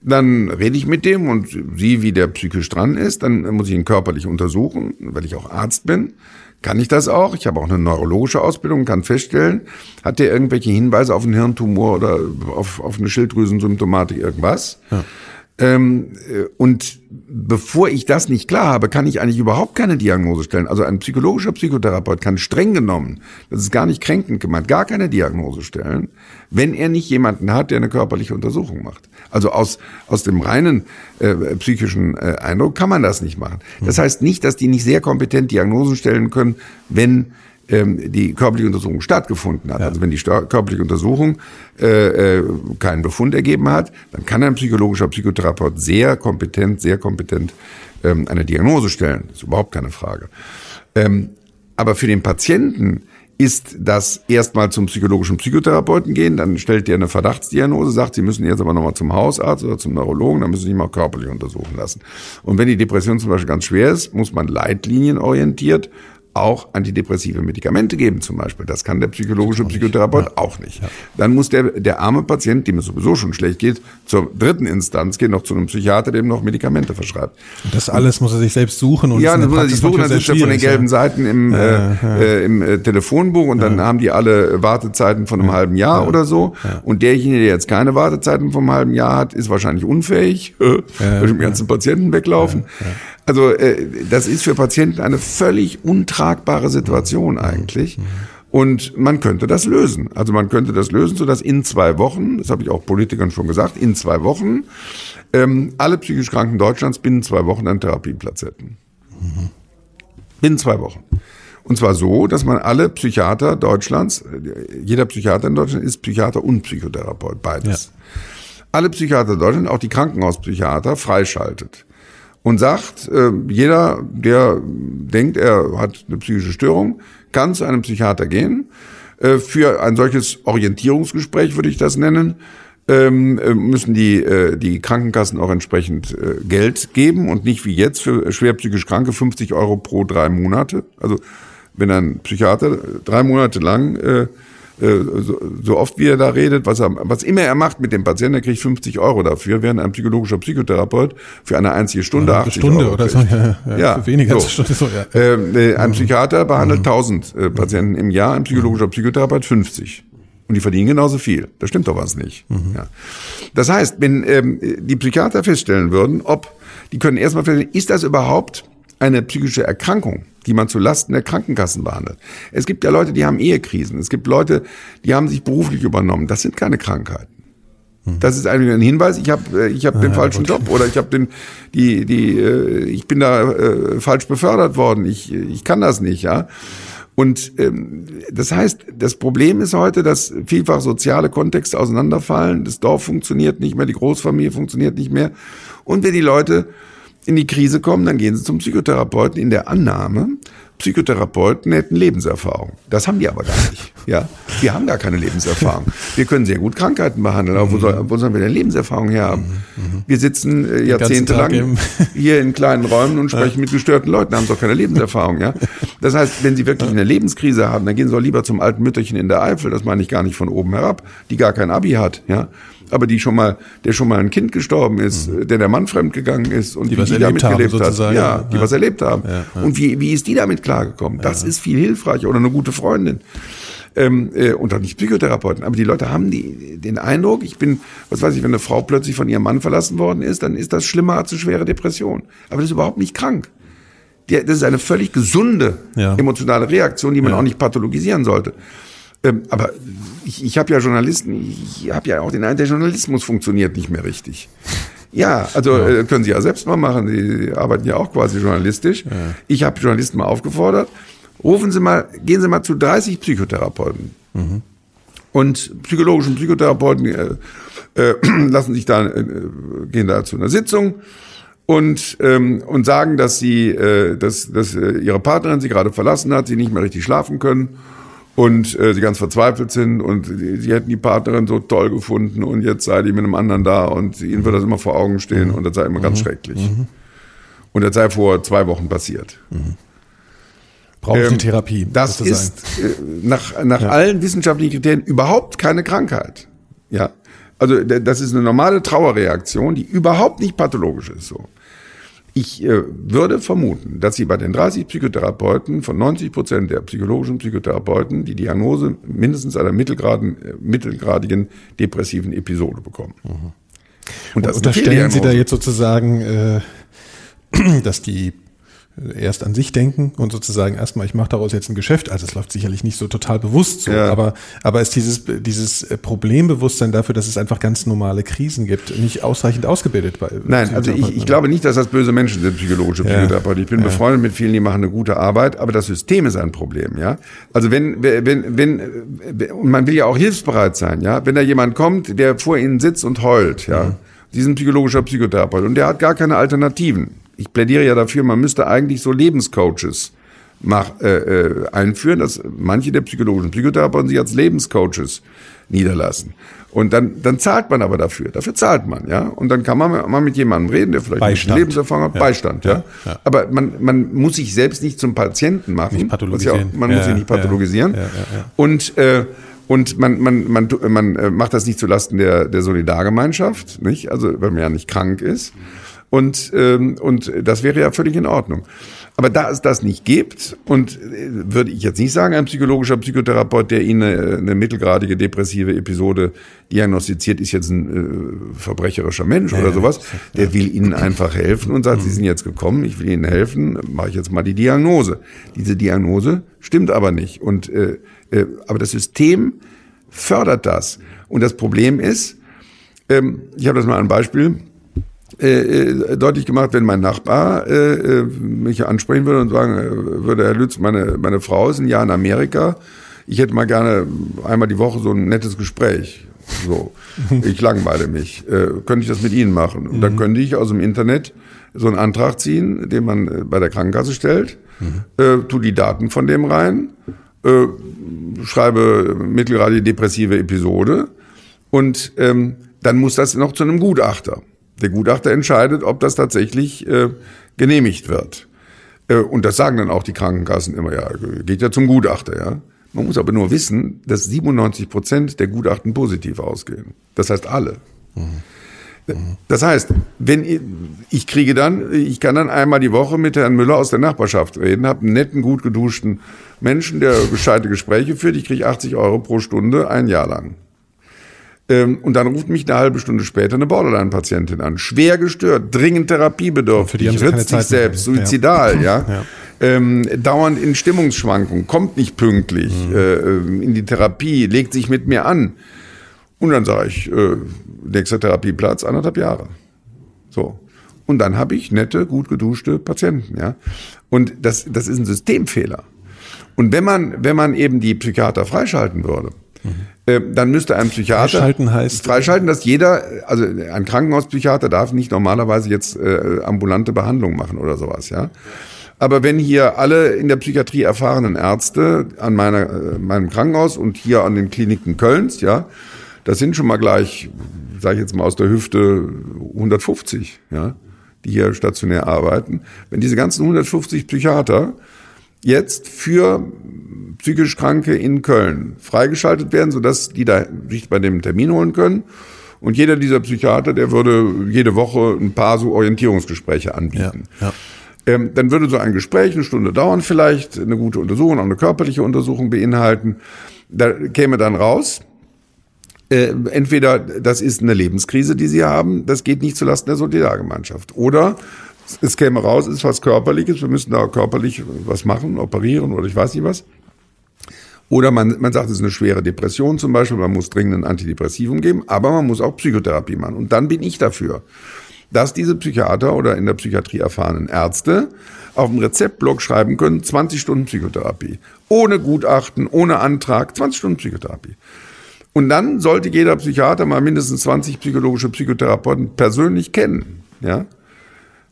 Dann rede ich mit dem und sehe, wie der psychisch dran ist. Dann muss ich ihn körperlich untersuchen, weil ich auch Arzt bin. Kann ich das auch? Ich habe auch eine neurologische Ausbildung, kann feststellen, hat der irgendwelche Hinweise auf einen Hirntumor oder auf, auf eine Schilddrüsensymptomatik, irgendwas? Ja. Ähm, äh, und bevor ich das nicht klar habe, kann ich eigentlich überhaupt keine Diagnose stellen. Also ein psychologischer Psychotherapeut kann streng genommen, das ist gar nicht kränkend gemeint, gar keine Diagnose stellen, wenn er nicht jemanden hat, der eine körperliche Untersuchung macht. Also aus, aus dem reinen äh, psychischen äh, Eindruck kann man das nicht machen. Das heißt nicht, dass die nicht sehr kompetent Diagnosen stellen können, wenn ähm, die körperliche Untersuchung stattgefunden hat. Ja. Also wenn die körperliche Untersuchung äh, äh, keinen Befund ergeben hat, dann kann ein psychologischer Psychotherapeut sehr kompetent, sehr kompetent ähm, eine Diagnose stellen. Das ist überhaupt keine Frage. Ähm, aber für den Patienten ist das erstmal zum psychologischen Psychotherapeuten gehen, dann stellt der eine Verdachtsdiagnose, sagt, Sie müssen jetzt aber nochmal zum Hausarzt oder zum Neurologen, dann müssen Sie sich mal körperlich untersuchen lassen. Und wenn die Depression zum Beispiel ganz schwer ist, muss man leitlinienorientiert auch antidepressive Medikamente geben zum Beispiel. Das kann der psychologische auch Psychotherapeut ja. auch nicht. Ja. Dann muss der, der arme Patient, dem es sowieso schon schlecht geht, zur dritten Instanz gehen, noch zu einem Psychiater, dem noch Medikamente verschreibt. Und das alles muss er sich selbst suchen. Und ja, das muss er sich suchen, dann sitzt er von den gelben ja. Seiten im, äh, äh, im äh, Telefonbuch und dann haben die alle Wartezeiten von einem halben Jahr oder so. Und derjenige, der jetzt keine Wartezeiten vom halben Jahr hat, ist wahrscheinlich unfähig, ja, mit dem ganzen Patienten weglaufen. Also äh, das ist für Patienten eine völlig untragbare Situation mhm. eigentlich. Mhm. Und man könnte das lösen. Also man könnte das lösen, sodass in zwei Wochen, das habe ich auch Politikern schon gesagt, in zwei Wochen ähm, alle psychisch Kranken Deutschlands binnen zwei Wochen einen Therapieplatz hätten. Mhm. Binnen zwei Wochen. Und zwar so, dass man alle Psychiater Deutschlands, jeder Psychiater in Deutschland ist Psychiater und Psychotherapeut, beides. Ja. Alle Psychiater Deutschland, auch die Krankenhauspsychiater, freischaltet und sagt, äh, jeder, der denkt, er hat eine psychische Störung, kann zu einem Psychiater gehen. Äh, für ein solches Orientierungsgespräch würde ich das nennen, ähm, äh, müssen die, die Krankenkassen auch entsprechend Geld geben und nicht wie jetzt für schwer psychisch Kranke 50 Euro pro drei Monate. Also wenn ein Psychiater drei Monate lang äh, so, so oft wie er da redet, was, er, was immer er macht mit dem Patienten, er kriegt 50 Euro dafür, während ein psychologischer Psychotherapeut für eine einzige Stunde ja, 80 Stunde Euro oder so, ja, ja, ja, für weniger so. Stunde so, ja. Ähm, äh, ein Psychiater behandelt mhm. 1000 äh, Patienten im Jahr, ein psychologischer Psychotherapeut 50. Und die verdienen genauso viel. Das stimmt doch was nicht. Mhm. Ja. Das heißt, wenn ähm, die Psychiater feststellen würden, ob, die können erstmal feststellen, ist das überhaupt eine psychische Erkrankung, die man zu Lasten der Krankenkassen behandelt. Es gibt ja Leute, die haben Ehekrisen. Es gibt Leute, die haben sich beruflich übernommen. Das sind keine Krankheiten. Hm. Das ist eigentlich ein Hinweis, ich habe äh, ich hab ah, den falschen gut. Job oder ich habe den die die äh, ich bin da äh, falsch befördert worden. Ich ich kann das nicht, ja. Und ähm, das heißt, das Problem ist heute, dass vielfach soziale Kontexte auseinanderfallen. Das Dorf funktioniert nicht mehr, die Großfamilie funktioniert nicht mehr. Und wenn die Leute in die Krise kommen, dann gehen sie zum Psychotherapeuten in der Annahme, Psychotherapeuten hätten Lebenserfahrung. Das haben die aber gar nicht. Ja, wir haben gar keine Lebenserfahrung. Wir können sehr gut Krankheiten behandeln, aber wo, soll, wo sollen wir denn Lebenserfahrung her haben? Wir sitzen äh, jahrzehntelang hier in kleinen Räumen und sprechen mit gestörten Leuten, haben doch keine Lebenserfahrung. Ja, das heißt, wenn sie wirklich eine Lebenskrise haben, dann gehen sie doch lieber zum alten Mütterchen in der Eifel. Das meine ich gar nicht von oben herab, die gar kein Abi hat. Ja, aber die schon mal, der schon mal ein Kind gestorben ist, mhm. der der Mann fremdgegangen ist und die, die, die damit gelebt haben, hat. Ja, die ja. was erlebt haben. Ja. Und wie, wie ist die damit klargekommen? Das ist viel hilfreicher oder eine gute Freundin. Ähm, äh, und auch nicht Psychotherapeuten. Aber die Leute haben die, den Eindruck, ich bin, was weiß ich, wenn eine Frau plötzlich von ihrem Mann verlassen worden ist, dann ist das schlimmer als eine schwere Depression. Aber das ist überhaupt nicht krank. das ist eine völlig gesunde emotionale Reaktion, die man auch nicht pathologisieren sollte. Ähm, aber ich, ich habe ja Journalisten, ich habe ja auch den Eindruck, der Journalismus funktioniert nicht mehr richtig. Ja, also ja. Äh, können Sie ja selbst mal machen. Sie arbeiten ja auch quasi journalistisch. Ja. Ich habe Journalisten mal aufgefordert, rufen Sie mal, gehen Sie mal zu 30 Psychotherapeuten. Mhm. Und psychologischen Psychotherapeuten äh, äh, lassen sich da, äh, gehen da zu einer Sitzung und ähm, und sagen, dass sie, äh, dass, dass äh, ihre Partnerin sie gerade verlassen hat, sie nicht mehr richtig schlafen können und äh, sie ganz verzweifelt sind und sie hätten die Partnerin so toll gefunden und jetzt sei die mit einem anderen da und ihnen wird das immer vor Augen stehen und das sei immer ganz mhm. schrecklich. Mhm. Und das sei vor zwei Wochen passiert. Mhm. Braucht ähm, Therapie. Das ist äh, nach, nach ja. allen wissenschaftlichen Kriterien überhaupt keine Krankheit. Ja. Also das ist eine normale Trauerreaktion, die überhaupt nicht pathologisch ist. So. Ich äh, würde vermuten, dass Sie bei den 30 Psychotherapeuten von 90 Prozent der psychologischen Psychotherapeuten die Diagnose mindestens einer mittelgradigen, äh, mittelgradigen depressiven Episode bekommen. Mhm. Und, das unterstellen Sie da jetzt sozusagen, äh, dass die erst an sich denken und sozusagen erstmal, ich mache daraus jetzt ein Geschäft. Also es läuft sicherlich nicht so total bewusst so, ja. aber, aber ist dieses, dieses Problembewusstsein dafür, dass es einfach ganz normale Krisen gibt, nicht ausreichend ausgebildet bei Nein, also ich, ich glaube nicht, dass das böse Menschen sind, psychologische Psychotherapeuten. Ich bin ja. befreundet mit vielen, die machen eine gute Arbeit, aber das System ist ein Problem, ja. Also wenn, wenn, wenn, und man will ja auch hilfsbereit sein, ja. Wenn da jemand kommt, der vor Ihnen sitzt und heult, ja. Mhm. Sie sind psychologischer Psychotherapeut und der hat gar keine Alternativen ich plädiere ja dafür, man müsste eigentlich so Lebenscoaches mach, äh, äh, einführen, dass manche der psychologischen Psychotherapeuten sich als Lebenscoaches niederlassen. Und dann, dann zahlt man aber dafür. Dafür zahlt man, ja. Und dann kann man mal mit jemandem reden, der vielleicht Beistand. Lebenserfahrung hat. Ja. Beistand, ja. ja. Aber man, man muss sich selbst nicht zum Patienten machen. Nicht pathologisieren. Ja, man muss sich nicht pathologisieren. Und äh, und man, man, man, man äh, macht das nicht zulasten der, der Solidargemeinschaft, nicht? Also, weil man ja nicht krank ist. Und, ähm, und das wäre ja völlig in Ordnung. Aber da es das nicht gibt, und äh, würde ich jetzt nicht sagen, ein psychologischer Psychotherapeut, der Ihnen eine, eine mittelgradige depressive Episode diagnostiziert, ist jetzt ein äh, verbrecherischer Mensch ja, oder sowas. Der will Ihnen einfach helfen und sagt, Sie sind jetzt gekommen, ich will Ihnen helfen, mache ich jetzt mal die Diagnose. Diese Diagnose stimmt aber nicht. Und äh, äh, aber das System fördert das. Und das Problem ist, ähm, ich habe das mal ein Beispiel äh, äh, deutlich gemacht, wenn mein Nachbar äh, äh, mich ansprechen würde und sagen äh, würde, Herr Lütz, meine, meine Frau ist ein Jahr in Amerika, ich hätte mal gerne einmal die Woche so ein nettes Gespräch. So, ich langweile mich. Äh, könnte ich das mit Ihnen machen? Und dann mhm. könnte ich aus dem Internet so einen Antrag ziehen, den man bei der Krankenkasse stellt, mhm. äh, tu die Daten von dem rein, äh, schreibe mittelgradige depressive Episode und ähm, dann muss das noch zu einem Gutachter. Der Gutachter entscheidet, ob das tatsächlich äh, genehmigt wird. Äh, und das sagen dann auch die Krankenkassen immer, ja, geht ja zum Gutachter, ja. Man muss aber nur wissen, dass 97 Prozent der Gutachten positiv ausgehen. Das heißt alle. Mhm. Das heißt, wenn ich, ich, kriege dann, ich kann dann einmal die Woche mit Herrn Müller aus der Nachbarschaft reden, habe einen netten, gut geduschten Menschen, der gescheite Gespräche führt. Ich kriege 80 Euro pro Stunde ein Jahr lang. Ähm, und dann ruft mich eine halbe Stunde später eine Borderline-Patientin an. Schwer gestört, dringend therapiebedürftig, ritzt sich selbst, suizidal, ja. ja. Ähm, dauernd in Stimmungsschwankungen, kommt nicht pünktlich mhm. äh, in die Therapie, legt sich mit mir an. Und dann sage ich, äh, nächster Therapieplatz, anderthalb Jahre. So. Und dann habe ich nette, gut geduschte Patienten, ja. Und das, das ist ein Systemfehler. Und wenn man, wenn man eben die Psychiater freischalten würde, mhm. dann müsste ein Psychiater freischalten heißt freischalten, dass jeder, also ein Krankenhauspsychiater darf nicht normalerweise jetzt äh, ambulante Behandlung machen oder sowas, ja. Aber wenn hier alle in der Psychiatrie erfahrenen Ärzte an meiner, äh, meinem Krankenhaus und hier an den Kliniken Kölns, ja, das sind schon mal gleich, sage ich jetzt mal aus der Hüfte 150, ja, die hier stationär arbeiten. Wenn diese ganzen 150 Psychiater jetzt für psychisch Kranke in Köln freigeschaltet werden, sodass die da sich bei dem Termin holen können. Und jeder dieser Psychiater, der würde jede Woche ein paar so Orientierungsgespräche anbieten. Ja, ja. Ähm, dann würde so ein Gespräch eine Stunde dauern, vielleicht eine gute Untersuchung, auch eine körperliche Untersuchung beinhalten. Da käme dann raus, äh, entweder das ist eine Lebenskrise, die Sie haben, das geht nicht zulasten der Solidargemeinschaft. Oder es käme raus, ist was Körperliches, wir müssen da körperlich was machen, operieren oder ich weiß nicht was. Oder man, man sagt, es ist eine schwere Depression zum Beispiel, man muss dringend ein Antidepressivum geben, aber man muss auch Psychotherapie machen. Und dann bin ich dafür, dass diese Psychiater oder in der Psychiatrie erfahrenen Ärzte auf dem Rezeptblock schreiben können, 20 Stunden Psychotherapie. Ohne Gutachten, ohne Antrag, 20 Stunden Psychotherapie. Und dann sollte jeder Psychiater mal mindestens 20 psychologische Psychotherapeuten persönlich kennen. Ja?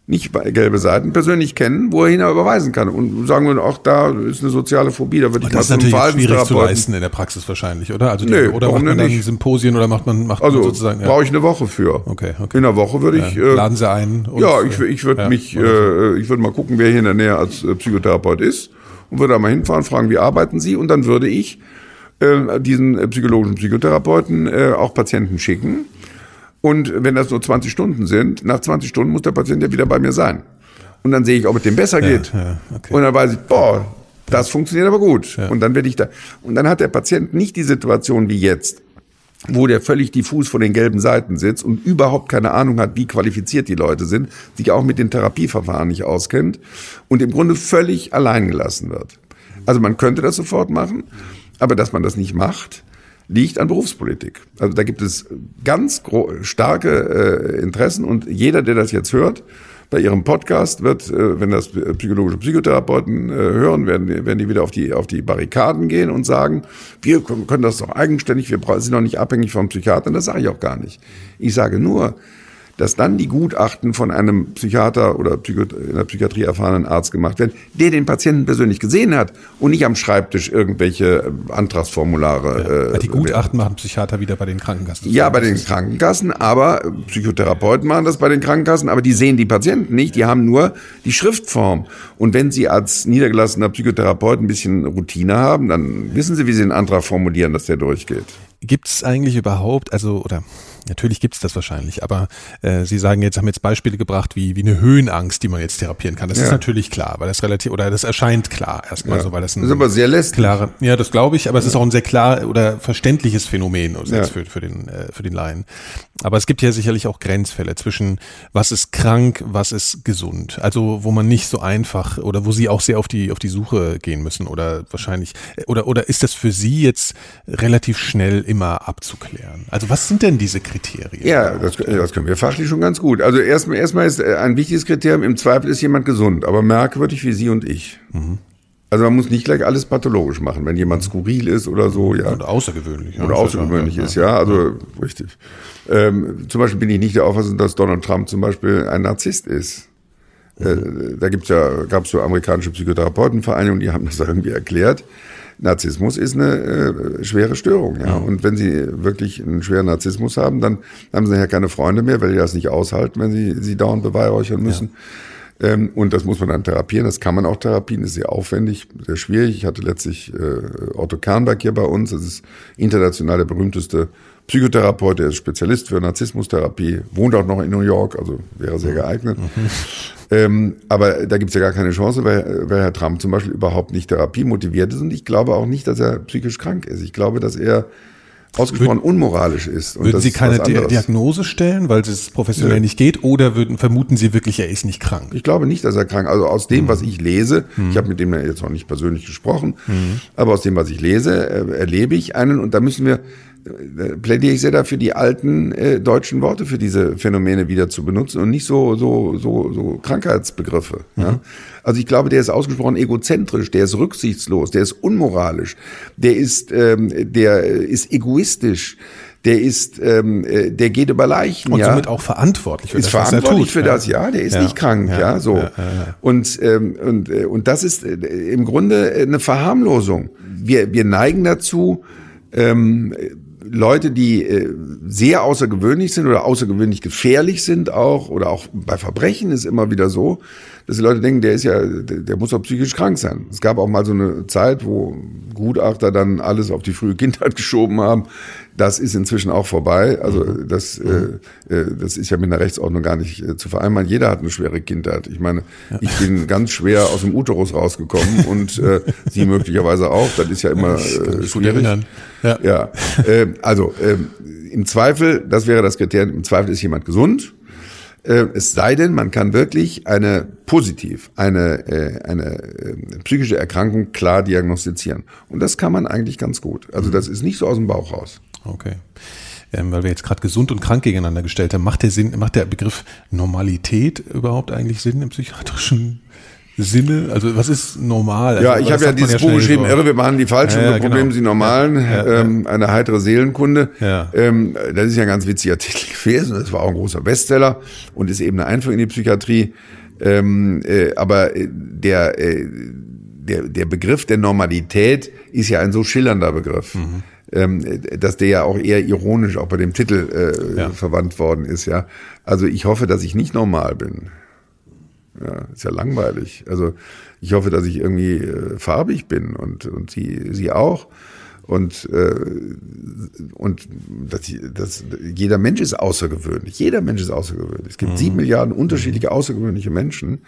Nicht gelbe Seiten persönlich kennen, wo er hin überweisen kann. Und sagen wir, auch da ist eine soziale Phobie, da würde ich das ist schwierig zu leisten in der Praxis wahrscheinlich, oder? Also die, nee, oder macht man dann nicht? Symposien oder macht man, macht also, man sozusagen? Ja. brauche ich eine Woche für. Okay, okay. In einer Woche würde ich. Äh, Laden Sie ein. ja, ich, ich würde ja, mich, äh, ich würde mal gucken, wer hier in der Nähe als äh, Psychotherapeut ist und würde da mal hinfahren, fragen, wie arbeiten Sie? Und dann würde ich äh, diesen äh, psychologischen Psychotherapeuten äh, auch Patienten schicken. Und wenn das nur 20 Stunden sind, nach 20 Stunden muss der Patient ja wieder bei mir sein. Und dann sehe ich, ob es dem besser geht. Ja, ja, okay. Und dann weiß ich, boah, das funktioniert aber gut. Ja. Und dann werde ich da. Und dann hat der Patient nicht die Situation wie jetzt, wo der völlig diffus vor den gelben Seiten sitzt und überhaupt keine Ahnung hat, wie qualifiziert die Leute sind, sich auch mit den Therapieverfahren nicht auskennt und im Grunde völlig allein gelassen wird. Also man könnte das sofort machen, aber dass man das nicht macht, liegt an Berufspolitik. Also da gibt es ganz starke äh, Interessen und jeder, der das jetzt hört, bei ihrem Podcast wird, äh, wenn das psychologische Psychotherapeuten äh, hören, werden, werden die wieder auf die, auf die Barrikaden gehen und sagen, wir können das doch eigenständig, wir sind doch nicht abhängig vom Psychiater. Das sage ich auch gar nicht. Ich sage nur, dass dann die Gutachten von einem Psychiater oder in der Psychiatrie erfahrenen Arzt gemacht werden, der den Patienten persönlich gesehen hat und nicht am Schreibtisch irgendwelche äh, Antragsformulare. Ja, äh, die Gutachten machen Psychiater wieder bei den Krankenkassen. Ja, bei den Krankenkassen, aber Psychotherapeuten machen das bei den Krankenkassen, aber die sehen die Patienten nicht, die haben nur die Schriftform. Und wenn sie als niedergelassener Psychotherapeut ein bisschen Routine haben, dann wissen sie, wie sie den Antrag formulieren, dass der durchgeht. Gibt es eigentlich überhaupt, also oder Natürlich gibt es das wahrscheinlich, aber äh, Sie sagen jetzt, haben jetzt Beispiele gebracht wie, wie eine Höhenangst, die man jetzt therapieren kann. Das ja. ist natürlich klar, weil das relativ, oder das erscheint klar erstmal ja. so, weil das ein das ist aber sehr lästig. klare, ja, das glaube ich, aber ja. es ist auch ein sehr klar oder verständliches Phänomen also für, für den, äh, für den Laien. Aber es gibt ja sicherlich auch Grenzfälle zwischen was ist krank, was ist gesund. Also, wo man nicht so einfach oder wo Sie auch sehr auf die, auf die Suche gehen müssen oder wahrscheinlich, oder, oder ist das für Sie jetzt relativ schnell immer abzuklären? Also, was sind denn diese Kriterien? Ja, das, das können wir fachlich schon ganz gut. Also erstmal, erstmal ist äh, ein wichtiges Kriterium, im Zweifel ist jemand gesund, aber merkwürdig wie Sie und ich. Mhm. Also man muss nicht gleich alles pathologisch machen, wenn jemand skurril ist oder so, ja. Oder außergewöhnlich. Ja. Oder außergewöhnlich ist, ja. Also richtig. Ähm, zum Beispiel bin ich nicht der Auffassung, dass Donald Trump zum Beispiel ein Narzisst ist. Mhm. Äh, da gibt's ja, gab's so amerikanische Psychotherapeutenvereine die haben das irgendwie erklärt. Narzissmus ist eine äh, schwere Störung. Ja? Und wenn Sie wirklich einen schweren Narzissmus haben, dann haben Sie ja keine Freunde mehr, weil die das nicht aushalten, wenn Sie sie dauernd beweihräuchern müssen. Ja. Ähm, und das muss man dann therapieren. Das kann man auch therapieren, ist sehr aufwendig, sehr schwierig. Ich hatte letztlich äh, Otto Kernberg hier bei uns. Das ist international der berühmteste Psychotherapeut, der ist Spezialist für Narzissmustherapie, wohnt auch noch in New York, also wäre sehr geeignet. Mhm. Ähm, aber da gibt's ja gar keine Chance, weil, weil Herr Trump zum Beispiel überhaupt nicht therapiemotiviert ist und ich glaube auch nicht, dass er psychisch krank ist. Ich glaube, dass er ausgesprochen würden, unmoralisch ist. würden Sie keine Diagnose stellen, weil es professionell ja. nicht geht, oder würden vermuten Sie wirklich, er ist nicht krank? Ich glaube nicht, dass er krank. ist. Also aus dem, mhm. was ich lese, mhm. ich habe mit dem jetzt noch nicht persönlich gesprochen, mhm. aber aus dem, was ich lese, äh, erlebe ich einen und da müssen wir plädiere ich sehr dafür, die alten äh, deutschen Worte für diese Phänomene wieder zu benutzen und nicht so so so so Krankheitsbegriffe. Mhm. Ja? Also ich glaube, der ist ausgesprochen egozentrisch, der ist rücksichtslos, der ist unmoralisch, der ist ähm, der ist egoistisch. Der ist, ähm, äh, der geht über Leichen, und ja. somit auch verantwortlich für ist das, verantwortlich für das, ja. Der ist ja. nicht krank, ja, ja so. Und ähm, und äh, und das ist äh, im Grunde eine Verharmlosung. Wir wir neigen dazu, ähm, Leute, die äh, sehr außergewöhnlich sind oder außergewöhnlich gefährlich sind auch, oder auch bei Verbrechen ist immer wieder so, dass die Leute denken, der ist ja, der, der muss doch psychisch krank sein. Es gab auch mal so eine Zeit, wo Gutachter dann alles auf die frühe Kindheit geschoben haben. Das ist inzwischen auch vorbei. Also mhm. das, mhm. äh, äh, das ist ja mit einer Rechtsordnung gar nicht äh, zu vereinbaren. Jeder hat eine schwere Kindheit. Ich meine, ja. ich bin ganz schwer aus dem Uterus rausgekommen und äh, Sie möglicherweise auch. Das ist ja immer äh, schwierig. Ja, ja. Äh, also äh, im Zweifel, das wäre das Kriterium. Im Zweifel ist jemand gesund äh, es sei denn, man kann wirklich eine positiv, eine, äh, eine äh, psychische Erkrankung klar diagnostizieren. Und das kann man eigentlich ganz gut. Also das ist nicht so aus dem Bauch raus. Okay. Ähm, weil wir jetzt gerade gesund und krank gegeneinander gestellt haben, macht der Sinn, macht der Begriff Normalität überhaupt eigentlich Sinn im psychiatrischen Sinne? Also was ist normal? Also, ja, ich habe ja dieses ja Buch geschrieben, so. Irre, wir machen die Falschen, ja, ja, genau. Sie Normalen, ja, ähm, eine heitere Seelenkunde. Ähm, das ist ja ein ganz witziger Titel gewesen, das war auch ein großer Bestseller und ist eben eine Einführung in die Psychiatrie. Ähm, äh, aber äh, der, äh, der, der Begriff der Normalität ist ja ein so schillernder Begriff. Mhm. Ähm, dass der ja auch eher ironisch auch bei dem Titel äh, verwandt worden ist, ja. Also ich hoffe, dass ich nicht normal bin. Ja, ist ja langweilig. Also ich hoffe, dass ich irgendwie äh, farbig bin und, und sie, sie auch. Und, äh, und das, das, jeder Mensch ist außergewöhnlich. Jeder Mensch ist außergewöhnlich. Es gibt mhm. sieben Milliarden unterschiedliche außergewöhnliche Menschen.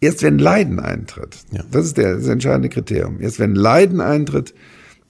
Erst wenn Leiden eintritt, ja. das ist der, das entscheidende Kriterium. Erst wenn Leiden eintritt,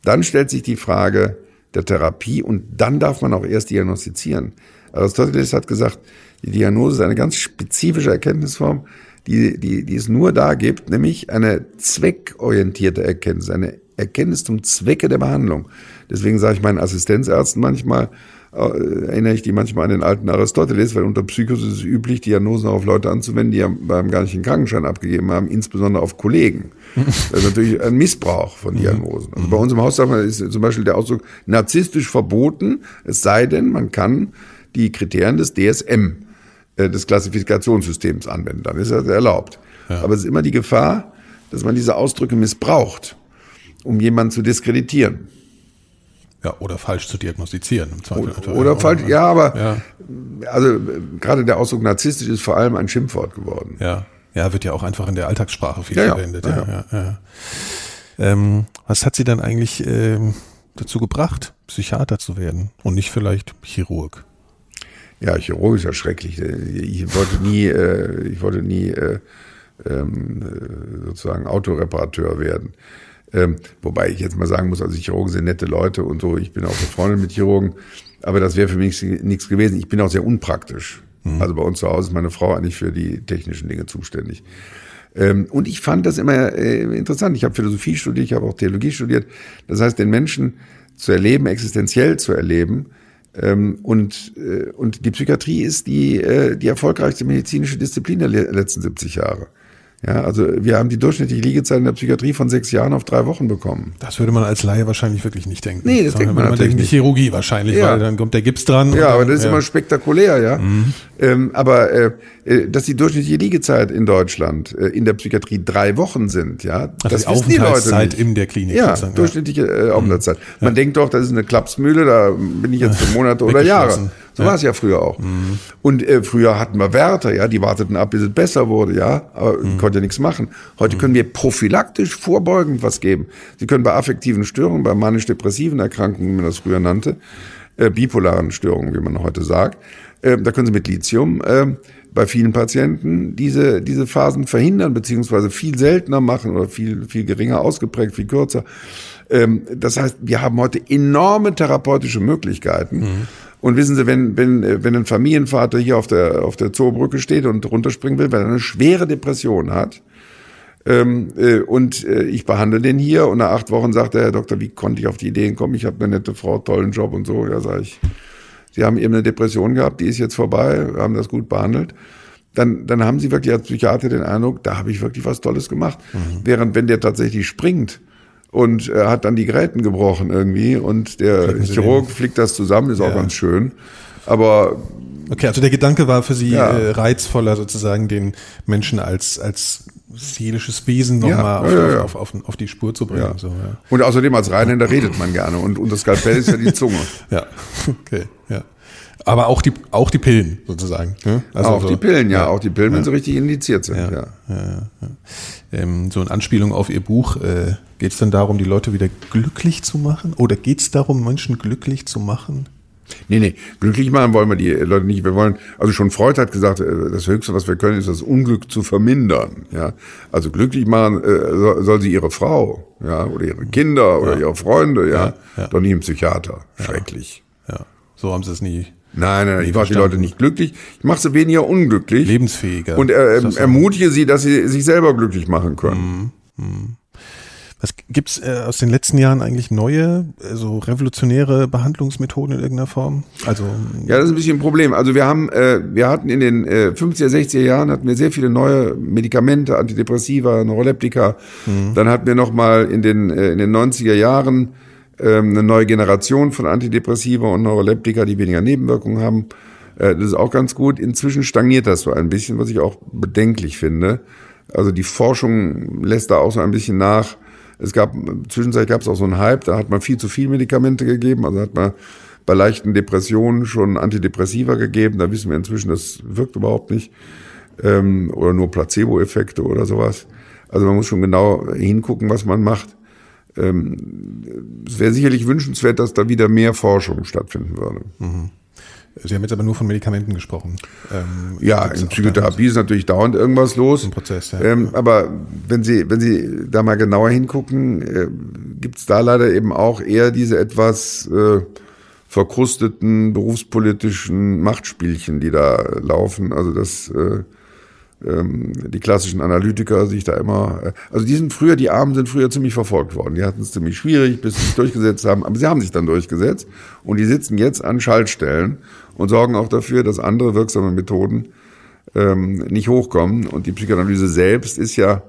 dann stellt sich die Frage der Therapie und dann darf man auch erst diagnostizieren. Aristoteles hat gesagt, die Diagnose ist eine ganz spezifische Erkenntnisform, die, die, die es nur da gibt, nämlich eine zweckorientierte Erkenntnis, eine Erkenntnis zum Zwecke der Behandlung. Deswegen sage ich meinen Assistenzärzten manchmal, erinnere ich die manchmal an den alten Aristoteles, weil unter Psychos ist es üblich, Diagnosen auf Leute anzuwenden, die ja beim gar nicht den Krankenschein abgegeben haben, insbesondere auf Kollegen. Das ist natürlich ein Missbrauch von Diagnosen. Also bei uns im Haus ist zum Beispiel der Ausdruck narzisstisch verboten, es sei denn, man kann die Kriterien des DSM, äh, des Klassifikationssystems anwenden, dann ist das erlaubt. Ja. Aber es ist immer die Gefahr, dass man diese Ausdrücke missbraucht um jemanden zu diskreditieren. Ja, oder falsch zu diagnostizieren. Im Zweifel oder, oder falsch, ja, aber ja. also gerade der Ausdruck narzisstisch ist vor allem ein Schimpfwort geworden. Ja, ja, wird ja auch einfach in der Alltagssprache viel ja, verwendet. Ja, ja, ja. Ähm, was hat Sie dann eigentlich ähm, dazu gebracht, Psychiater zu werden und nicht vielleicht Chirurg? Ja, Chirurg ist ja schrecklich. Ich wollte nie, äh, ich wollte nie äh, ähm, äh, sozusagen Autoreparateur werden. Ähm, wobei ich jetzt mal sagen muss, also Chirurgen sind nette Leute und so. Ich bin auch befreundet mit Chirurgen. Aber das wäre für mich nichts gewesen. Ich bin auch sehr unpraktisch. Mhm. Also bei uns zu Hause ist meine Frau eigentlich für die technischen Dinge zuständig. Ähm, und ich fand das immer äh, interessant. Ich habe Philosophie studiert, ich habe auch Theologie studiert. Das heißt, den Menschen zu erleben, existenziell zu erleben. Ähm, und, äh, und die Psychiatrie ist die, äh, die erfolgreichste medizinische Disziplin der letzten 70 Jahre. Ja, also wir haben die durchschnittliche Liegezeit in der Psychiatrie von sechs Jahren auf drei Wochen bekommen. Das würde man als Laie wahrscheinlich wirklich nicht denken. Nee, das Sondern denkt man, man natürlich nicht. Chirurgie wahrscheinlich, ja. weil dann kommt der Gips dran. Ja, aber das ist ja. immer spektakulär, ja. Mhm. Ähm, aber äh, äh, dass die durchschnittliche Liegezeit in Deutschland äh, in der Psychiatrie drei Wochen sind, ja, also das die wissen die Leute nicht. in der Klinik. Ja, sozusagen. durchschnittliche äh, Aufenthaltszeit. Mhm. Man denkt doch, das ist eine Klapsmühle, da bin ich jetzt für Monate oder Jahre. So ja. war es ja früher auch. Mhm. Und äh, früher hatten wir Wärter, ja, die warteten ab, bis es besser wurde, ja, aber mhm. konnte ja nichts machen. Heute mhm. können wir prophylaktisch vorbeugend was geben. Sie können bei affektiven Störungen, bei manisch-depressiven Erkrankungen, wie man das früher nannte, äh, bipolaren Störungen, wie man heute sagt, äh, da können Sie mit Lithium äh, bei vielen Patienten diese, diese Phasen verhindern, beziehungsweise viel seltener machen oder viel, viel geringer ausgeprägt, viel kürzer. Ähm, das heißt, wir haben heute enorme therapeutische Möglichkeiten. Mhm. Und wissen Sie, wenn, wenn, wenn ein Familienvater hier auf der, auf der Zoobrücke steht und runterspringen will, weil er eine schwere Depression hat, ähm, äh, und äh, ich behandle den hier und nach acht Wochen sagt der Herr Doktor, wie konnte ich auf die Ideen kommen? Ich habe eine nette Frau, tollen Job und so. Ja, sage ich, Sie haben eben eine Depression gehabt, die ist jetzt vorbei, haben das gut behandelt. Dann, dann haben Sie wirklich als Psychiater den Eindruck, da habe ich wirklich was Tolles gemacht. Mhm. Während wenn der tatsächlich springt, und er hat dann die Gräten gebrochen irgendwie und der Chirurg flickt das zusammen, ist ja. auch ganz schön. Aber Okay, also der Gedanke war für Sie ja. äh, reizvoller, sozusagen den Menschen als, als seelisches Wesen nochmal ja, auf, auf, auf, auf, die Spur zu bringen. So. Und außerdem als Rheinländer redet man gerne und, das Skalpell ist ja die Zunge. ja, okay. Aber auch die, auch die Pillen sozusagen. Ne? Also auch so, die Pillen, ja, auch die Pillen, wenn sie richtig indiziert sind. Ja, ja. ja, ähm, so in Anspielung auf Ihr Buch, äh, geht es dann darum, die Leute wieder glücklich zu machen? Oder geht es darum, Menschen glücklich zu machen? Nee, nee, glücklich machen wollen wir die Leute nicht. Wir wollen, also schon Freud hat gesagt, äh, das Höchste, was wir können, ist das Unglück zu vermindern. Ja, also glücklich machen äh, soll sie ihre Frau, ja, oder ihre Kinder oder ja. ihre Freunde, ja, ja, ja, doch nicht im Psychiater. Schrecklich. Ja, so haben sie es nie. Nein, nein, ich mache die Leute nicht glücklich. Ich mache sie weniger unglücklich. Lebensfähiger. Und äh, ermutige sie, dass sie sich selber glücklich machen können. Mhm. Mhm. Was gibt's äh, aus den letzten Jahren eigentlich neue, äh, so revolutionäre Behandlungsmethoden in irgendeiner Form? Also ja, das ist ein bisschen ein Problem. Also wir haben, äh, wir hatten in den äh, 50er, 60er Jahren hatten wir sehr viele neue Medikamente, Antidepressiva, Neuroleptika. Mhm. Dann hatten wir noch mal in den äh, in den 90er Jahren eine neue Generation von Antidepressiva und Neuroleptika, die weniger Nebenwirkungen haben. Äh, das ist auch ganz gut. Inzwischen stagniert das so ein bisschen, was ich auch bedenklich finde. Also die Forschung lässt da auch so ein bisschen nach. Es gab, zwischenzeitlich gab es auch so einen Hype, da hat man viel zu viel Medikamente gegeben, also hat man bei leichten Depressionen schon Antidepressiva gegeben, da wissen wir inzwischen, das wirkt überhaupt nicht, ähm, oder nur Placebo-Effekte oder sowas. Also man muss schon genau hingucken, was man macht. Ähm, es wäre sicherlich wünschenswert, dass da wieder mehr Forschung stattfinden würde. Mhm. Sie haben jetzt aber nur von Medikamenten gesprochen. Ähm, ja, in Psychotherapie ist natürlich dauernd irgendwas los. Ein Prozess, ja. Ähm, aber wenn Sie, wenn Sie da mal genauer hingucken, äh, gibt es da leider eben auch eher diese etwas äh, verkrusteten berufspolitischen Machtspielchen, die da laufen. Also das äh, die klassischen Analytiker sich da immer, äh, also die sind früher, die Armen sind früher ziemlich verfolgt worden. Die hatten es ziemlich schwierig, bis sie sich durchgesetzt haben, aber sie haben sich dann durchgesetzt und die sitzen jetzt an Schaltstellen und sorgen auch dafür, dass andere wirksame Methoden ähm, nicht hochkommen. Und die Psychoanalyse selbst ist ja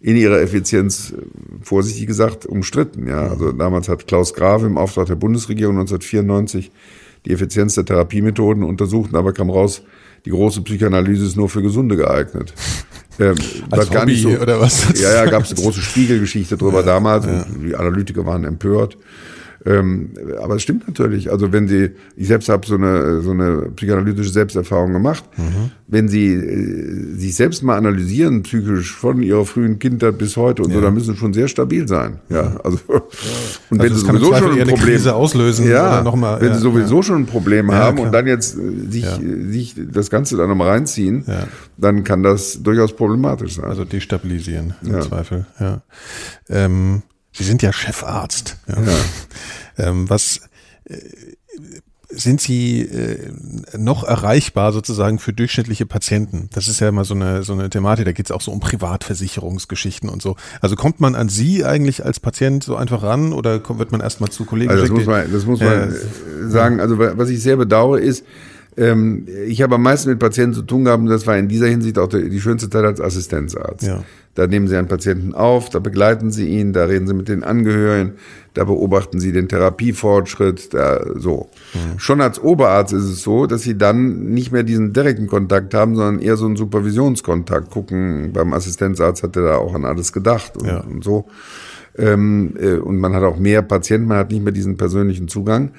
in ihrer Effizienz, äh, vorsichtig gesagt, umstritten. Ja, also damals hat Klaus Grave im Auftrag der Bundesregierung 1994 die Effizienz der Therapiemethoden untersucht, aber kam raus, die große Psychoanalyse ist nur für Gesunde geeignet. Ähm, Als gar Hobby, nicht so, oder was? Ja, ja, gab es eine große Spiegelgeschichte drüber ja, damals. Ja. Die Analytiker waren empört. Ähm, aber es stimmt natürlich. Also wenn Sie, ich selbst habe so eine, so eine psychoanalytische Selbsterfahrung gemacht, mhm. wenn Sie äh, sich selbst mal analysieren, psychisch von Ihrer frühen Kindheit bis heute und ja. so, dann müssen Sie schon sehr stabil sein. Ja, also, und also wenn Sie sowieso schon ein Problem Krise auslösen, ja, noch mal, wenn ja, Sie sowieso ja. schon ein Problem haben und dann jetzt äh, sich, sich das Ganze dann nochmal reinziehen, dann kann das durchaus problematisch sein. Also destabilisieren im Zweifel. Ja. Ähm, Sie sind ja Chefarzt. Ja. ja. Ähm, was äh, sind Sie äh, noch erreichbar sozusagen für durchschnittliche Patienten? Das ist ja immer so eine, so eine Thematik, da geht es auch so um Privatversicherungsgeschichten und so. Also kommt man an Sie eigentlich als Patient so einfach ran oder wird man erstmal zu Kollegen also das muss man, das muss man äh, sagen. Also was ich sehr bedauere ist, ähm, ich habe am meisten mit Patienten zu tun gehabt und das war in dieser Hinsicht auch die, die schönste Zeit als Assistenzarzt. Ja. Da nehmen Sie einen Patienten auf, da begleiten Sie ihn, da reden Sie mit den Angehörigen, da beobachten Sie den Therapiefortschritt, da so. Mhm. Schon als Oberarzt ist es so, dass Sie dann nicht mehr diesen direkten Kontakt haben, sondern eher so einen Supervisionskontakt gucken. Beim Assistenzarzt hat er da auch an alles gedacht und, ja. und so. Ähm, äh, und man hat auch mehr Patienten, man hat nicht mehr diesen persönlichen Zugang.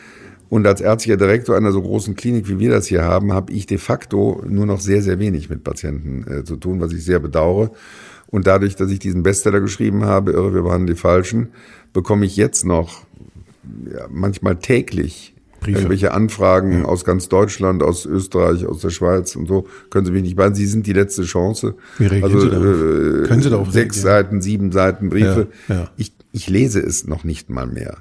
Und als ärztlicher Direktor einer so großen Klinik, wie wir das hier haben, habe ich de facto nur noch sehr, sehr wenig mit Patienten äh, zu tun, was ich sehr bedauere. Und dadurch, dass ich diesen Bestseller geschrieben habe, Irre, wir waren die Falschen, bekomme ich jetzt noch ja, manchmal täglich Briefe. irgendwelche Anfragen ja. aus ganz Deutschland, aus Österreich, aus der Schweiz und so. Können Sie mich nicht beiden? Sie sind die letzte Chance. Wie reagieren also, Sie äh, Können Sie da auch Sechs reagieren? Seiten, sieben Seiten Briefe. Ja. Ich, ich lese es noch nicht mal mehr.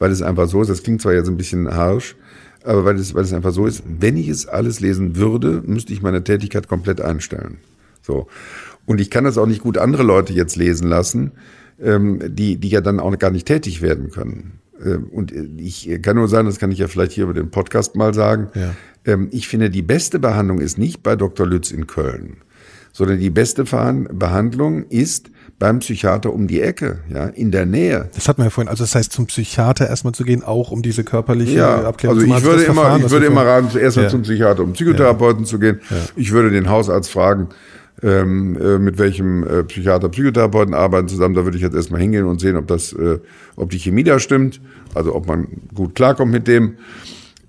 Weil es einfach so ist, das klingt zwar jetzt ein bisschen harsch, aber weil es, weil es einfach so ist, wenn ich es alles lesen würde, müsste ich meine Tätigkeit komplett einstellen. So. Und ich kann das auch nicht gut andere Leute jetzt lesen lassen, ähm, die, die ja dann auch gar nicht tätig werden können. Ähm, und ich kann nur sagen, das kann ich ja vielleicht hier über den Podcast mal sagen. Ja. Ähm, ich finde, die beste Behandlung ist nicht bei Dr. Lütz in Köln, sondern die beste Behandlung ist beim Psychiater um die Ecke, ja, in der Nähe. Das hat man ja vorhin, also das heißt, zum Psychiater erstmal zu gehen, auch um diese körperliche ja, Abklärung also zu machen. Also ich würde immer, ich würde immer raten, zuerst mal ja. zum Psychiater, um Psychotherapeuten ja. zu gehen. Ja. Ich würde den Hausarzt fragen, ähm, äh, mit welchem äh, Psychiater, Psychotherapeuten arbeiten zusammen. Da würde ich jetzt erstmal hingehen und sehen, ob das, äh, ob die Chemie da stimmt, also ob man gut klarkommt mit dem.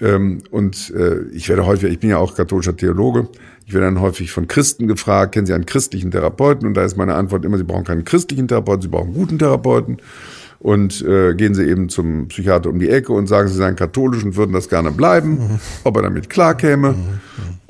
Ähm, und äh, ich werde häufig, ich bin ja auch katholischer Theologe, ich werde dann häufig von Christen gefragt, kennen Sie einen christlichen Therapeuten? Und da ist meine Antwort immer, Sie brauchen keinen christlichen Therapeuten, Sie brauchen guten Therapeuten und äh, gehen sie eben zum Psychiater um die Ecke und sagen, sie seien katholisch und würden das gerne bleiben, mhm. ob er damit klarkäme. Mhm.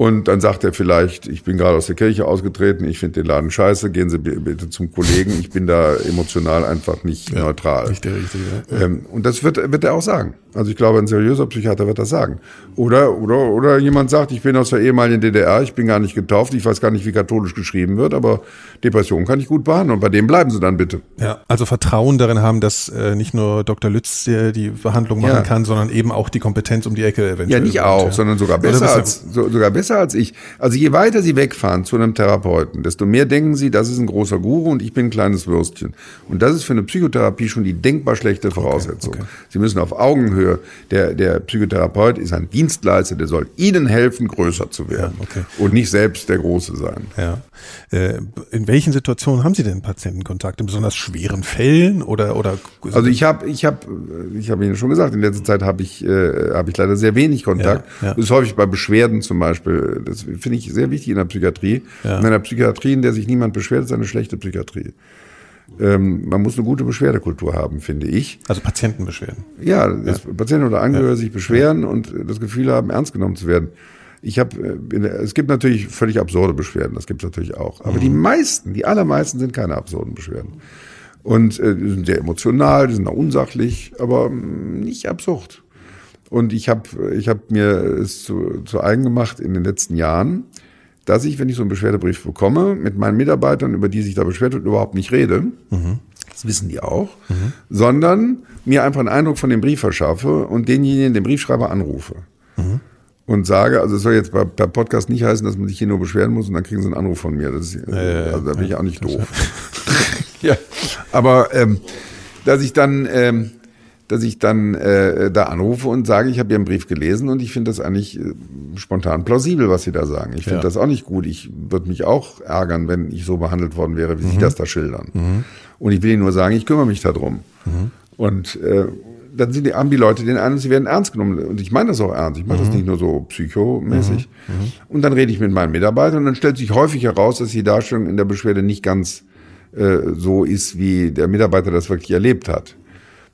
Und dann sagt er vielleicht, ich bin gerade aus der Kirche ausgetreten, ich finde den Laden scheiße, gehen Sie bitte zum Kollegen, ich bin da emotional einfach nicht ja, neutral. Richtig, richtig, ja. ähm, und das wird, wird er auch sagen. Also ich glaube, ein seriöser Psychiater wird das sagen. Oder, oder, oder jemand sagt, ich bin aus der ehemaligen DDR, ich bin gar nicht getauft, ich weiß gar nicht, wie katholisch geschrieben wird, aber Depression kann ich gut behandeln und bei dem bleiben Sie dann bitte. Ja, also Vertrauen darin haben, dass äh, nicht nur Dr. Lütz äh, die Behandlung machen ja. kann, sondern eben auch die Kompetenz um die Ecke eventuell. Ja, nicht auch, ja. sondern sogar besser als, so, sogar besser besser als ich. Also je weiter Sie wegfahren zu einem Therapeuten, desto mehr denken Sie, das ist ein großer Guru und ich bin ein kleines Würstchen. Und das ist für eine Psychotherapie schon die denkbar schlechte Voraussetzung. Okay, okay. Sie müssen auf Augenhöhe, der, der Psychotherapeut ist ein Dienstleister, der soll Ihnen helfen, größer zu werden ja, okay. und nicht selbst der Große sein. Ja. Äh, in welchen Situationen haben Sie denn Patientenkontakt? In besonders schweren Fällen oder oder? Also ich habe ich habe ich habe Ihnen schon gesagt, in letzter Zeit habe ich äh, habe ich leider sehr wenig Kontakt. Ja, ja. Das ist häufig bei Beschwerden zum Beispiel. Das finde ich sehr wichtig in der Psychiatrie. Ja. In einer Psychiatrie, in der sich niemand beschwert, ist eine schlechte Psychiatrie. Ähm, man muss eine gute Beschwerdekultur haben, finde ich. Also Patientenbeschwerden. Ja, ja. Patienten oder Angehörige sich beschweren und das Gefühl haben, ernst genommen zu werden. Ich habe, äh, es gibt natürlich völlig absurde Beschwerden, das gibt es natürlich auch. Aber mhm. die meisten, die allermeisten sind keine absurden Beschwerden. Und äh, die sind sehr emotional, die sind auch unsachlich, aber mm, nicht absurd. Und ich habe ich hab mir es zu, zu eigen gemacht in den letzten Jahren, dass ich, wenn ich so einen Beschwerdebrief bekomme, mit meinen Mitarbeitern, über die sich da beschwert wird, überhaupt nicht rede. Mhm. Das wissen die auch. Mhm. Sondern mir einfach einen Eindruck von dem Brief verschaffe und denjenigen, den Briefschreiber anrufe. Mhm. Und sage, also es soll jetzt bei, per Podcast nicht heißen, dass man sich hier nur beschweren muss und dann kriegen sie einen Anruf von mir. Das ist, äh, also da bin ich auch nicht doof. ja, aber ähm, dass ich dann ähm, dass ich dann äh, da anrufe und sage, ich habe Ihren Brief gelesen und ich finde das eigentlich äh, spontan plausibel, was Sie da sagen. Ich finde ja. das auch nicht gut. Ich würde mich auch ärgern, wenn ich so behandelt worden wäre, wie mhm. Sie das da schildern. Mhm. Und ich will Ihnen nur sagen, ich kümmere mich darum. Mhm. Und äh, dann sind die, haben die Leute den einen, sie werden ernst genommen. Und ich meine das auch ernst. Ich mache das mhm. nicht nur so psychomäßig. Mhm. Mhm. Und dann rede ich mit meinen Mitarbeitern und dann stellt sich häufig heraus, dass die Darstellung in der Beschwerde nicht ganz äh, so ist, wie der Mitarbeiter das wirklich erlebt hat.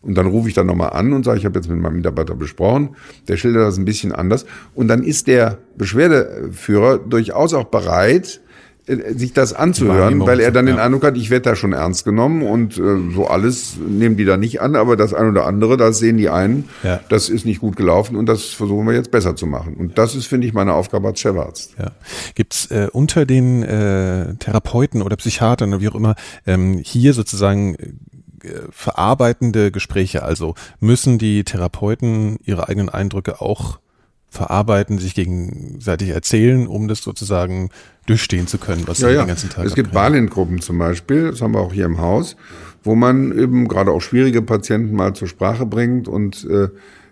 Und dann rufe ich dann nochmal an und sage, ich habe jetzt mit meinem Mitarbeiter besprochen, der schildert das ein bisschen anders. Und dann ist der Beschwerdeführer durchaus auch bereit, sich das anzuhören, weil er dann den Eindruck hat, ich werde da schon ernst genommen und äh, so alles nehmen die da nicht an, aber das eine oder andere, das sehen die einen, ja. das ist nicht gut gelaufen und das versuchen wir jetzt besser zu machen. Und das ist, finde ich, meine Aufgabe als Chefarzt. Ja. Gibt es äh, unter den äh, Therapeuten oder Psychiatern oder wie auch immer ähm, hier sozusagen verarbeitende Gespräche. Also müssen die Therapeuten ihre eigenen Eindrücke auch verarbeiten, sich gegenseitig erzählen, um das sozusagen durchstehen zu können, was ja, sie ja. den ganzen Tag Es gibt Balin-Gruppen zum Beispiel, das haben wir auch hier im Haus, wo man eben gerade auch schwierige Patienten mal zur Sprache bringt und äh,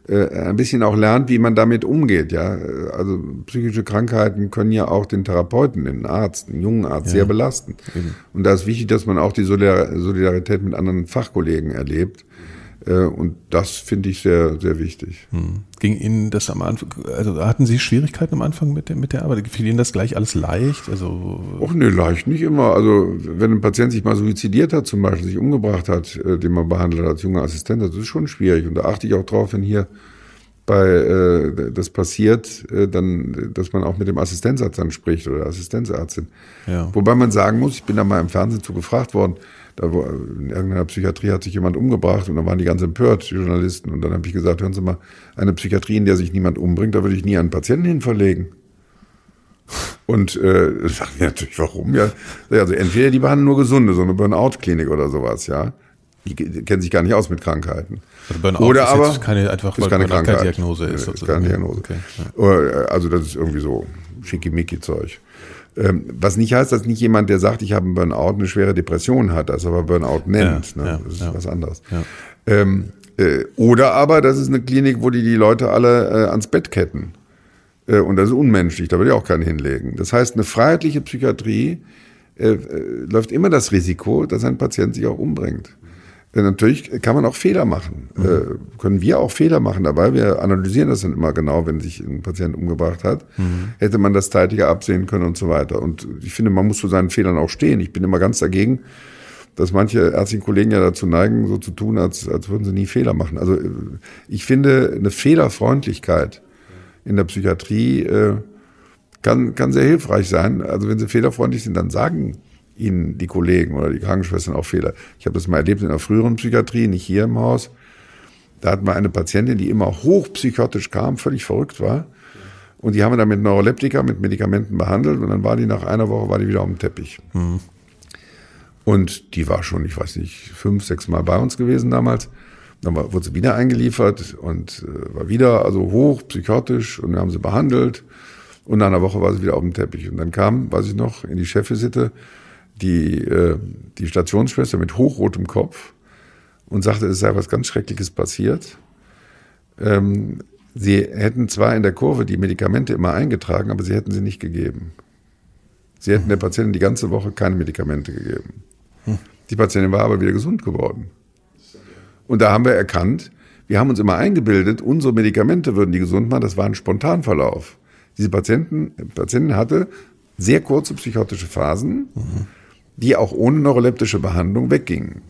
äh, ein bisschen auch lernt, wie man damit umgeht. Ja, also psychische Krankheiten können ja auch den Therapeuten, den Arzt, den jungen Arzt ja. sehr belasten. Eben. Und da ist wichtig, dass man auch die Solidarität mit anderen Fachkollegen erlebt. Äh, und das finde ich sehr, sehr wichtig. Hm. Ging Ihnen das am Anfang, also hatten Sie Schwierigkeiten am Anfang mit der, mit der Arbeit? Fiel Ihnen das gleich alles leicht? Also Och nee, leicht nicht immer. Also wenn ein Patient sich mal suizidiert hat, zum Beispiel sich umgebracht hat, äh, den man behandelt hat als junger Assistent, das ist schon schwierig. Und da achte ich auch drauf, wenn hier bei äh, das passiert, äh, dann, dass man auch mit dem Assistenzarzt dann spricht oder Assistenzärztin. Ja. Wobei man sagen muss, ich bin da mal im Fernsehen zu gefragt worden, da wo, in irgendeiner Psychiatrie hat sich jemand umgebracht und da waren die ganz empört, die Journalisten. Und dann habe ich gesagt, hören Sie mal, eine Psychiatrie, in der sich niemand umbringt, da würde ich nie einen Patienten hin verlegen. Und äh, sagen die natürlich, warum? Ja, also entweder die behandeln nur Gesunde, so eine Burnout-Klinik oder sowas, ja. Die, kennen sich gar nicht aus mit Krankheiten. Also Burnout oder ist aber keine einfach ist keine Krankheit. keine Diagnose ist. Ist keine Diagnose. Okay, ja. Äh, also das ist irgendwie so schickimicki-Zeug. Ähm, was nicht heißt, dass nicht jemand, der sagt, ich habe einen Burnout, eine schwere Depression hat, das aber Burnout nennt. Ja, ne? ja, das ist ja. was anderes. Ähm, äh, oder aber, das ist eine Klinik, wo die die Leute alle äh, ans Bett ketten. Äh, und das ist unmenschlich, da will ich auch keinen hinlegen. Das heißt, eine freiheitliche Psychiatrie äh, äh, läuft immer das Risiko, dass ein Patient sich auch umbringt. Natürlich kann man auch Fehler machen. Mhm. Äh, können wir auch Fehler machen dabei. Wir analysieren das dann immer genau, wenn sich ein Patient umgebracht hat. Mhm. Hätte man das zeitiger absehen können und so weiter. Und ich finde, man muss zu seinen Fehlern auch stehen. Ich bin immer ganz dagegen, dass manche ärztlichen Kollegen ja dazu neigen, so zu tun, als, als würden sie nie Fehler machen. Also äh, ich finde, eine Fehlerfreundlichkeit in der Psychiatrie äh, kann, kann sehr hilfreich sein. Also wenn sie fehlerfreundlich sind, dann sagen ihnen die Kollegen oder die Krankenschwestern auch Fehler. Ich habe das mal erlebt in der früheren Psychiatrie, nicht hier im Haus. Da hatten wir eine Patientin, die immer hochpsychotisch kam, völlig verrückt war. Und die haben wir dann mit Neuroleptika, mit Medikamenten behandelt. Und dann war die nach einer Woche war die wieder auf dem Teppich. Mhm. Und die war schon, ich weiß nicht, fünf, sechs Mal bei uns gewesen damals. Dann war, wurde sie wieder eingeliefert und äh, war wieder also hoch psychotisch und wir haben sie behandelt. Und nach einer Woche war sie wieder auf dem Teppich. Und dann kam, weiß ich noch, in die Chefvisite die, äh, die Stationsschwester mit hochrotem Kopf und sagte, es sei was ganz Schreckliches passiert. Ähm, sie hätten zwar in der Kurve die Medikamente immer eingetragen, aber sie hätten sie nicht gegeben. Sie hätten der Patientin die ganze Woche keine Medikamente gegeben. Die Patientin war aber wieder gesund geworden. Und da haben wir erkannt, wir haben uns immer eingebildet, unsere Medikamente würden die gesund machen, das war ein Spontanverlauf. Diese Patienten, Patientin hatte sehr kurze psychotische Phasen. Mhm die auch ohne neuroleptische Behandlung weggingen.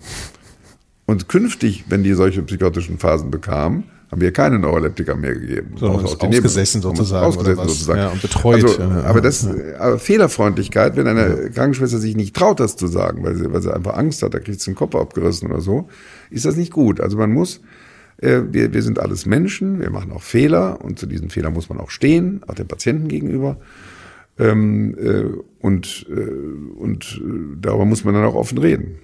Und künftig, wenn die solche psychotischen Phasen bekamen, haben wir keine Neuroleptika mehr gegeben. Sondern auch ausgesessen sozusagen. Ausgesessen sozusagen. Ja, und betreut. Also, aber das, aber Fehlerfreundlichkeit, wenn eine ja. Krankenschwester sich nicht traut, das zu sagen, weil sie, weil sie einfach Angst hat, da kriegt sie den Kopf abgerissen oder so, ist das nicht gut. Also man muss, äh, wir, wir sind alles Menschen, wir machen auch Fehler und zu diesen Fehlern muss man auch stehen, auch dem Patienten gegenüber. Ähm, äh, und äh, und äh, darüber muss man dann auch offen reden.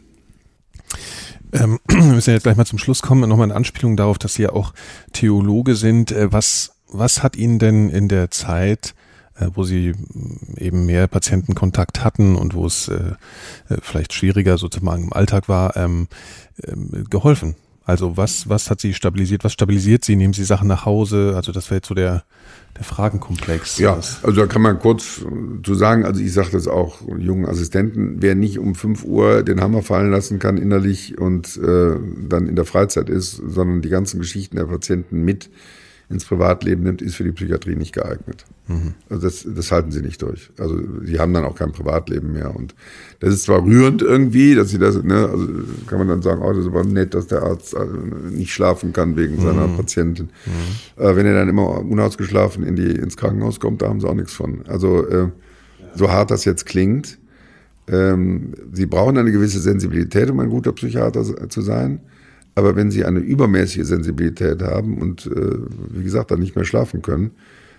Ähm, wir müssen jetzt gleich mal zum Schluss kommen. Nochmal eine Anspielung darauf, dass Sie ja auch Theologe sind. Äh, was, was hat Ihnen denn in der Zeit, äh, wo Sie mm, eben mehr Patientenkontakt hatten und wo es äh, vielleicht schwieriger sozusagen im Alltag war, ähm, ähm, geholfen? Also was, was hat Sie stabilisiert? Was stabilisiert Sie? Nehmen Sie Sachen nach Hause? Also das wäre jetzt so der, der Fragenkomplex. Ja, also da kann man kurz zu sagen, also ich sage das auch jungen Assistenten, wer nicht um 5 Uhr den Hammer fallen lassen kann innerlich und äh, dann in der Freizeit ist, sondern die ganzen Geschichten der Patienten mit ins Privatleben nimmt, ist für die Psychiatrie nicht geeignet. Mhm. Also das, das halten sie nicht durch. Also sie haben dann auch kein Privatleben mehr. Und das ist zwar rührend irgendwie, dass sie das, ne, also kann man dann sagen, oh, das ist aber nett, dass der Arzt also nicht schlafen kann wegen mhm. seiner Patientin. Mhm. Äh, wenn er dann immer unausgeschlafen in die, ins Krankenhaus kommt, da haben sie auch nichts von. Also äh, so hart das jetzt klingt, ähm, sie brauchen eine gewisse Sensibilität, um ein guter Psychiater zu sein. Aber wenn sie eine übermäßige Sensibilität haben und, äh, wie gesagt, dann nicht mehr schlafen können,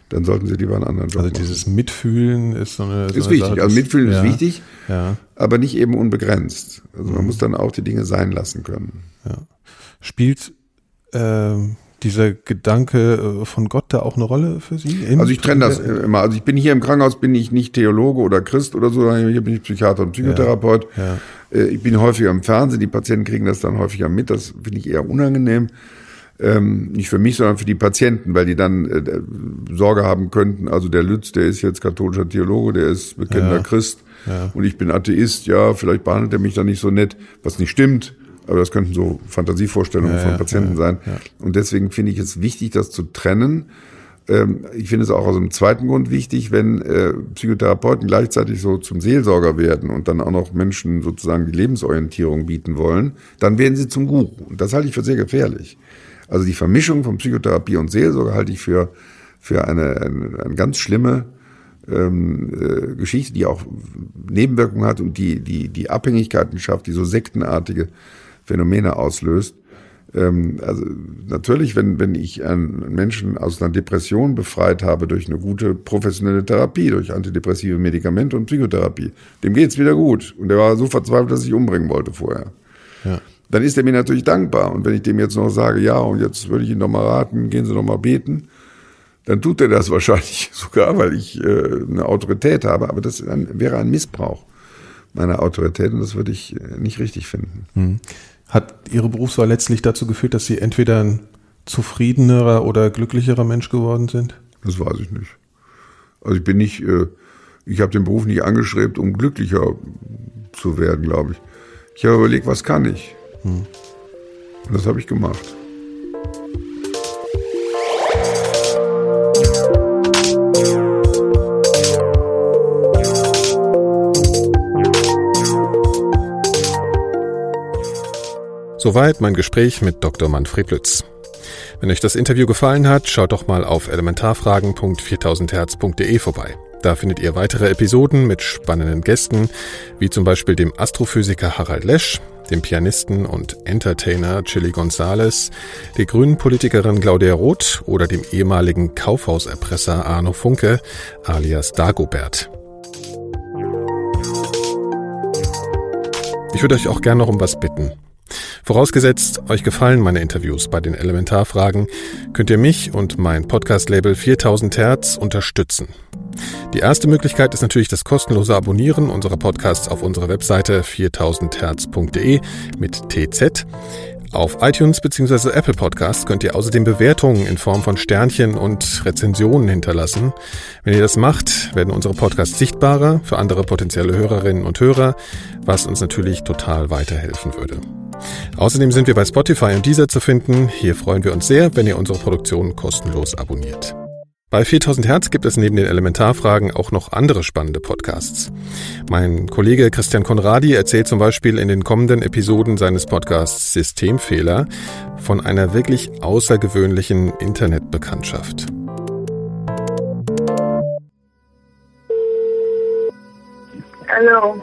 dann sollten sie lieber einen anderen Job also machen. Also dieses Mitfühlen ist so eine. So ist eine wichtig. Sache, also Mitfühlen ja, ist wichtig, ja. aber nicht eben unbegrenzt. Also man mhm. muss dann auch die Dinge sein lassen können. Ja. Spielt äh, dieser Gedanke äh, von Gott da auch eine Rolle für Sie? Also ich trenne das immer. Also ich bin hier im Krankenhaus, bin ich nicht Theologe oder Christ oder so, hier bin ich Psychiater und Psychotherapeut. Ja, ja. Äh, ich bin häufiger im Fernsehen, die Patienten kriegen das dann häufiger mit, das finde ich eher unangenehm. Ähm, nicht für mich, sondern für die Patienten, weil die dann äh, Sorge haben könnten, also der Lütz, der ist jetzt katholischer Theologe, der ist bekennender ja, Christ und ich bin Atheist, ja, vielleicht behandelt er mich dann nicht so nett, was nicht stimmt. Aber das könnten so Fantasievorstellungen ja, von Patienten ja, sein. Und deswegen finde ich es wichtig, das zu trennen. Ähm, ich finde es auch aus einem zweiten Grund wichtig, wenn äh, Psychotherapeuten gleichzeitig so zum Seelsorger werden und dann auch noch Menschen sozusagen die Lebensorientierung bieten wollen, dann werden sie zum Guru. Und das halte ich für sehr gefährlich. Also die Vermischung von Psychotherapie und Seelsorge halte ich für, für eine, eine, eine ganz schlimme ähm, äh, Geschichte, die auch Nebenwirkungen hat und die, die, die Abhängigkeiten schafft, die so sektenartige Phänomene auslöst. Ähm, also natürlich, wenn, wenn ich einen Menschen aus einer Depression befreit habe durch eine gute professionelle Therapie, durch antidepressive Medikamente und Psychotherapie, dem geht's wieder gut. Und der war so verzweifelt, dass ich umbringen wollte vorher. Ja. Dann ist er mir natürlich dankbar. Und wenn ich dem jetzt noch sage, ja, und jetzt würde ich Ihnen noch mal raten, gehen Sie noch mal beten, dann tut er das wahrscheinlich sogar, weil ich äh, eine Autorität habe. Aber das wäre ein Missbrauch meiner Autorität und das würde ich äh, nicht richtig finden. Hm. Hat Ihre Berufswahl letztlich dazu geführt, dass Sie entweder ein zufriedenerer oder glücklicherer Mensch geworden sind? Das weiß ich nicht. Also ich bin nicht, äh, ich habe den Beruf nicht angestrebt, um glücklicher zu werden, glaube ich. Ich habe überlegt, was kann ich? Hm. Und das habe ich gemacht. Soweit mein Gespräch mit Dr. Manfred Lütz. Wenn euch das Interview gefallen hat, schaut doch mal auf elementarfragen.4000herz.de vorbei. Da findet ihr weitere Episoden mit spannenden Gästen, wie zum Beispiel dem Astrophysiker Harald Lesch, dem Pianisten und Entertainer Chili Gonzales, der grünen Politikerin Claudia Roth oder dem ehemaligen Kaufhauserpresser Arno Funke alias Dagobert. Ich würde euch auch gerne noch um was bitten. Vorausgesetzt, euch gefallen meine Interviews bei den Elementarfragen, könnt ihr mich und mein Podcast-Label 4000 Hertz unterstützen. Die erste Möglichkeit ist natürlich das kostenlose Abonnieren unserer Podcasts auf unserer Webseite 4000herz.de mit TZ. Auf iTunes bzw. Apple Podcasts könnt ihr außerdem Bewertungen in Form von Sternchen und Rezensionen hinterlassen. Wenn ihr das macht, werden unsere Podcasts sichtbarer für andere potenzielle Hörerinnen und Hörer, was uns natürlich total weiterhelfen würde. Außerdem sind wir bei Spotify und Deezer zu finden. Hier freuen wir uns sehr, wenn ihr unsere Produktion kostenlos abonniert. Bei 4000 Hertz gibt es neben den Elementarfragen auch noch andere spannende Podcasts. Mein Kollege Christian Konradi erzählt zum Beispiel in den kommenden Episoden seines Podcasts Systemfehler von einer wirklich außergewöhnlichen Internetbekanntschaft. Hello.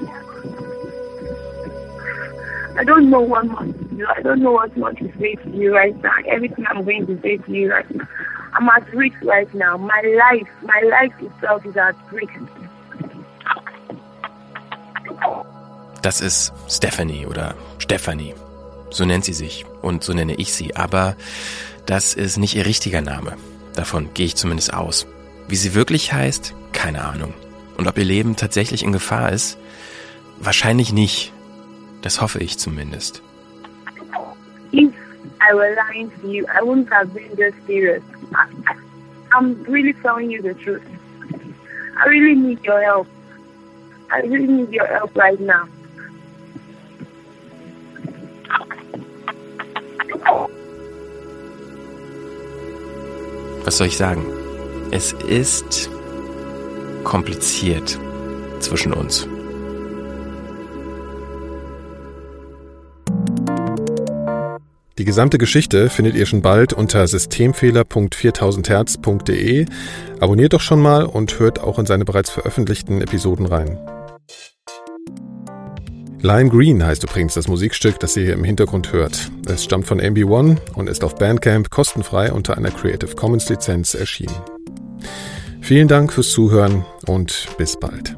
I don't know what much to do. I don't know what much to say to you right now. Everything I'm going to say to you right now. I'm at risk right now. My life, my life itself is at risk. Das ist Stephanie oder Stephanie. So nennt sie sich und so nenne ich sie. Aber das ist nicht ihr richtiger Name. Davon gehe ich zumindest aus. Wie sie wirklich heißt, keine Ahnung. Und ob ihr Leben tatsächlich in Gefahr ist, wahrscheinlich nicht. Das hoffe ich zumindest. If I were lying to you, I wouldn't have been this serious. I'm really telling you the truth. I really need your help. I really need your help right now. Was soll ich sagen? Es ist kompliziert zwischen uns. Die gesamte Geschichte findet ihr schon bald unter systemfehler.4000herz.de. Abonniert doch schon mal und hört auch in seine bereits veröffentlichten Episoden rein. Lime Green heißt übrigens das Musikstück, das ihr hier im Hintergrund hört. Es stammt von MB1 und ist auf Bandcamp kostenfrei unter einer Creative Commons Lizenz erschienen. Vielen Dank fürs Zuhören und bis bald.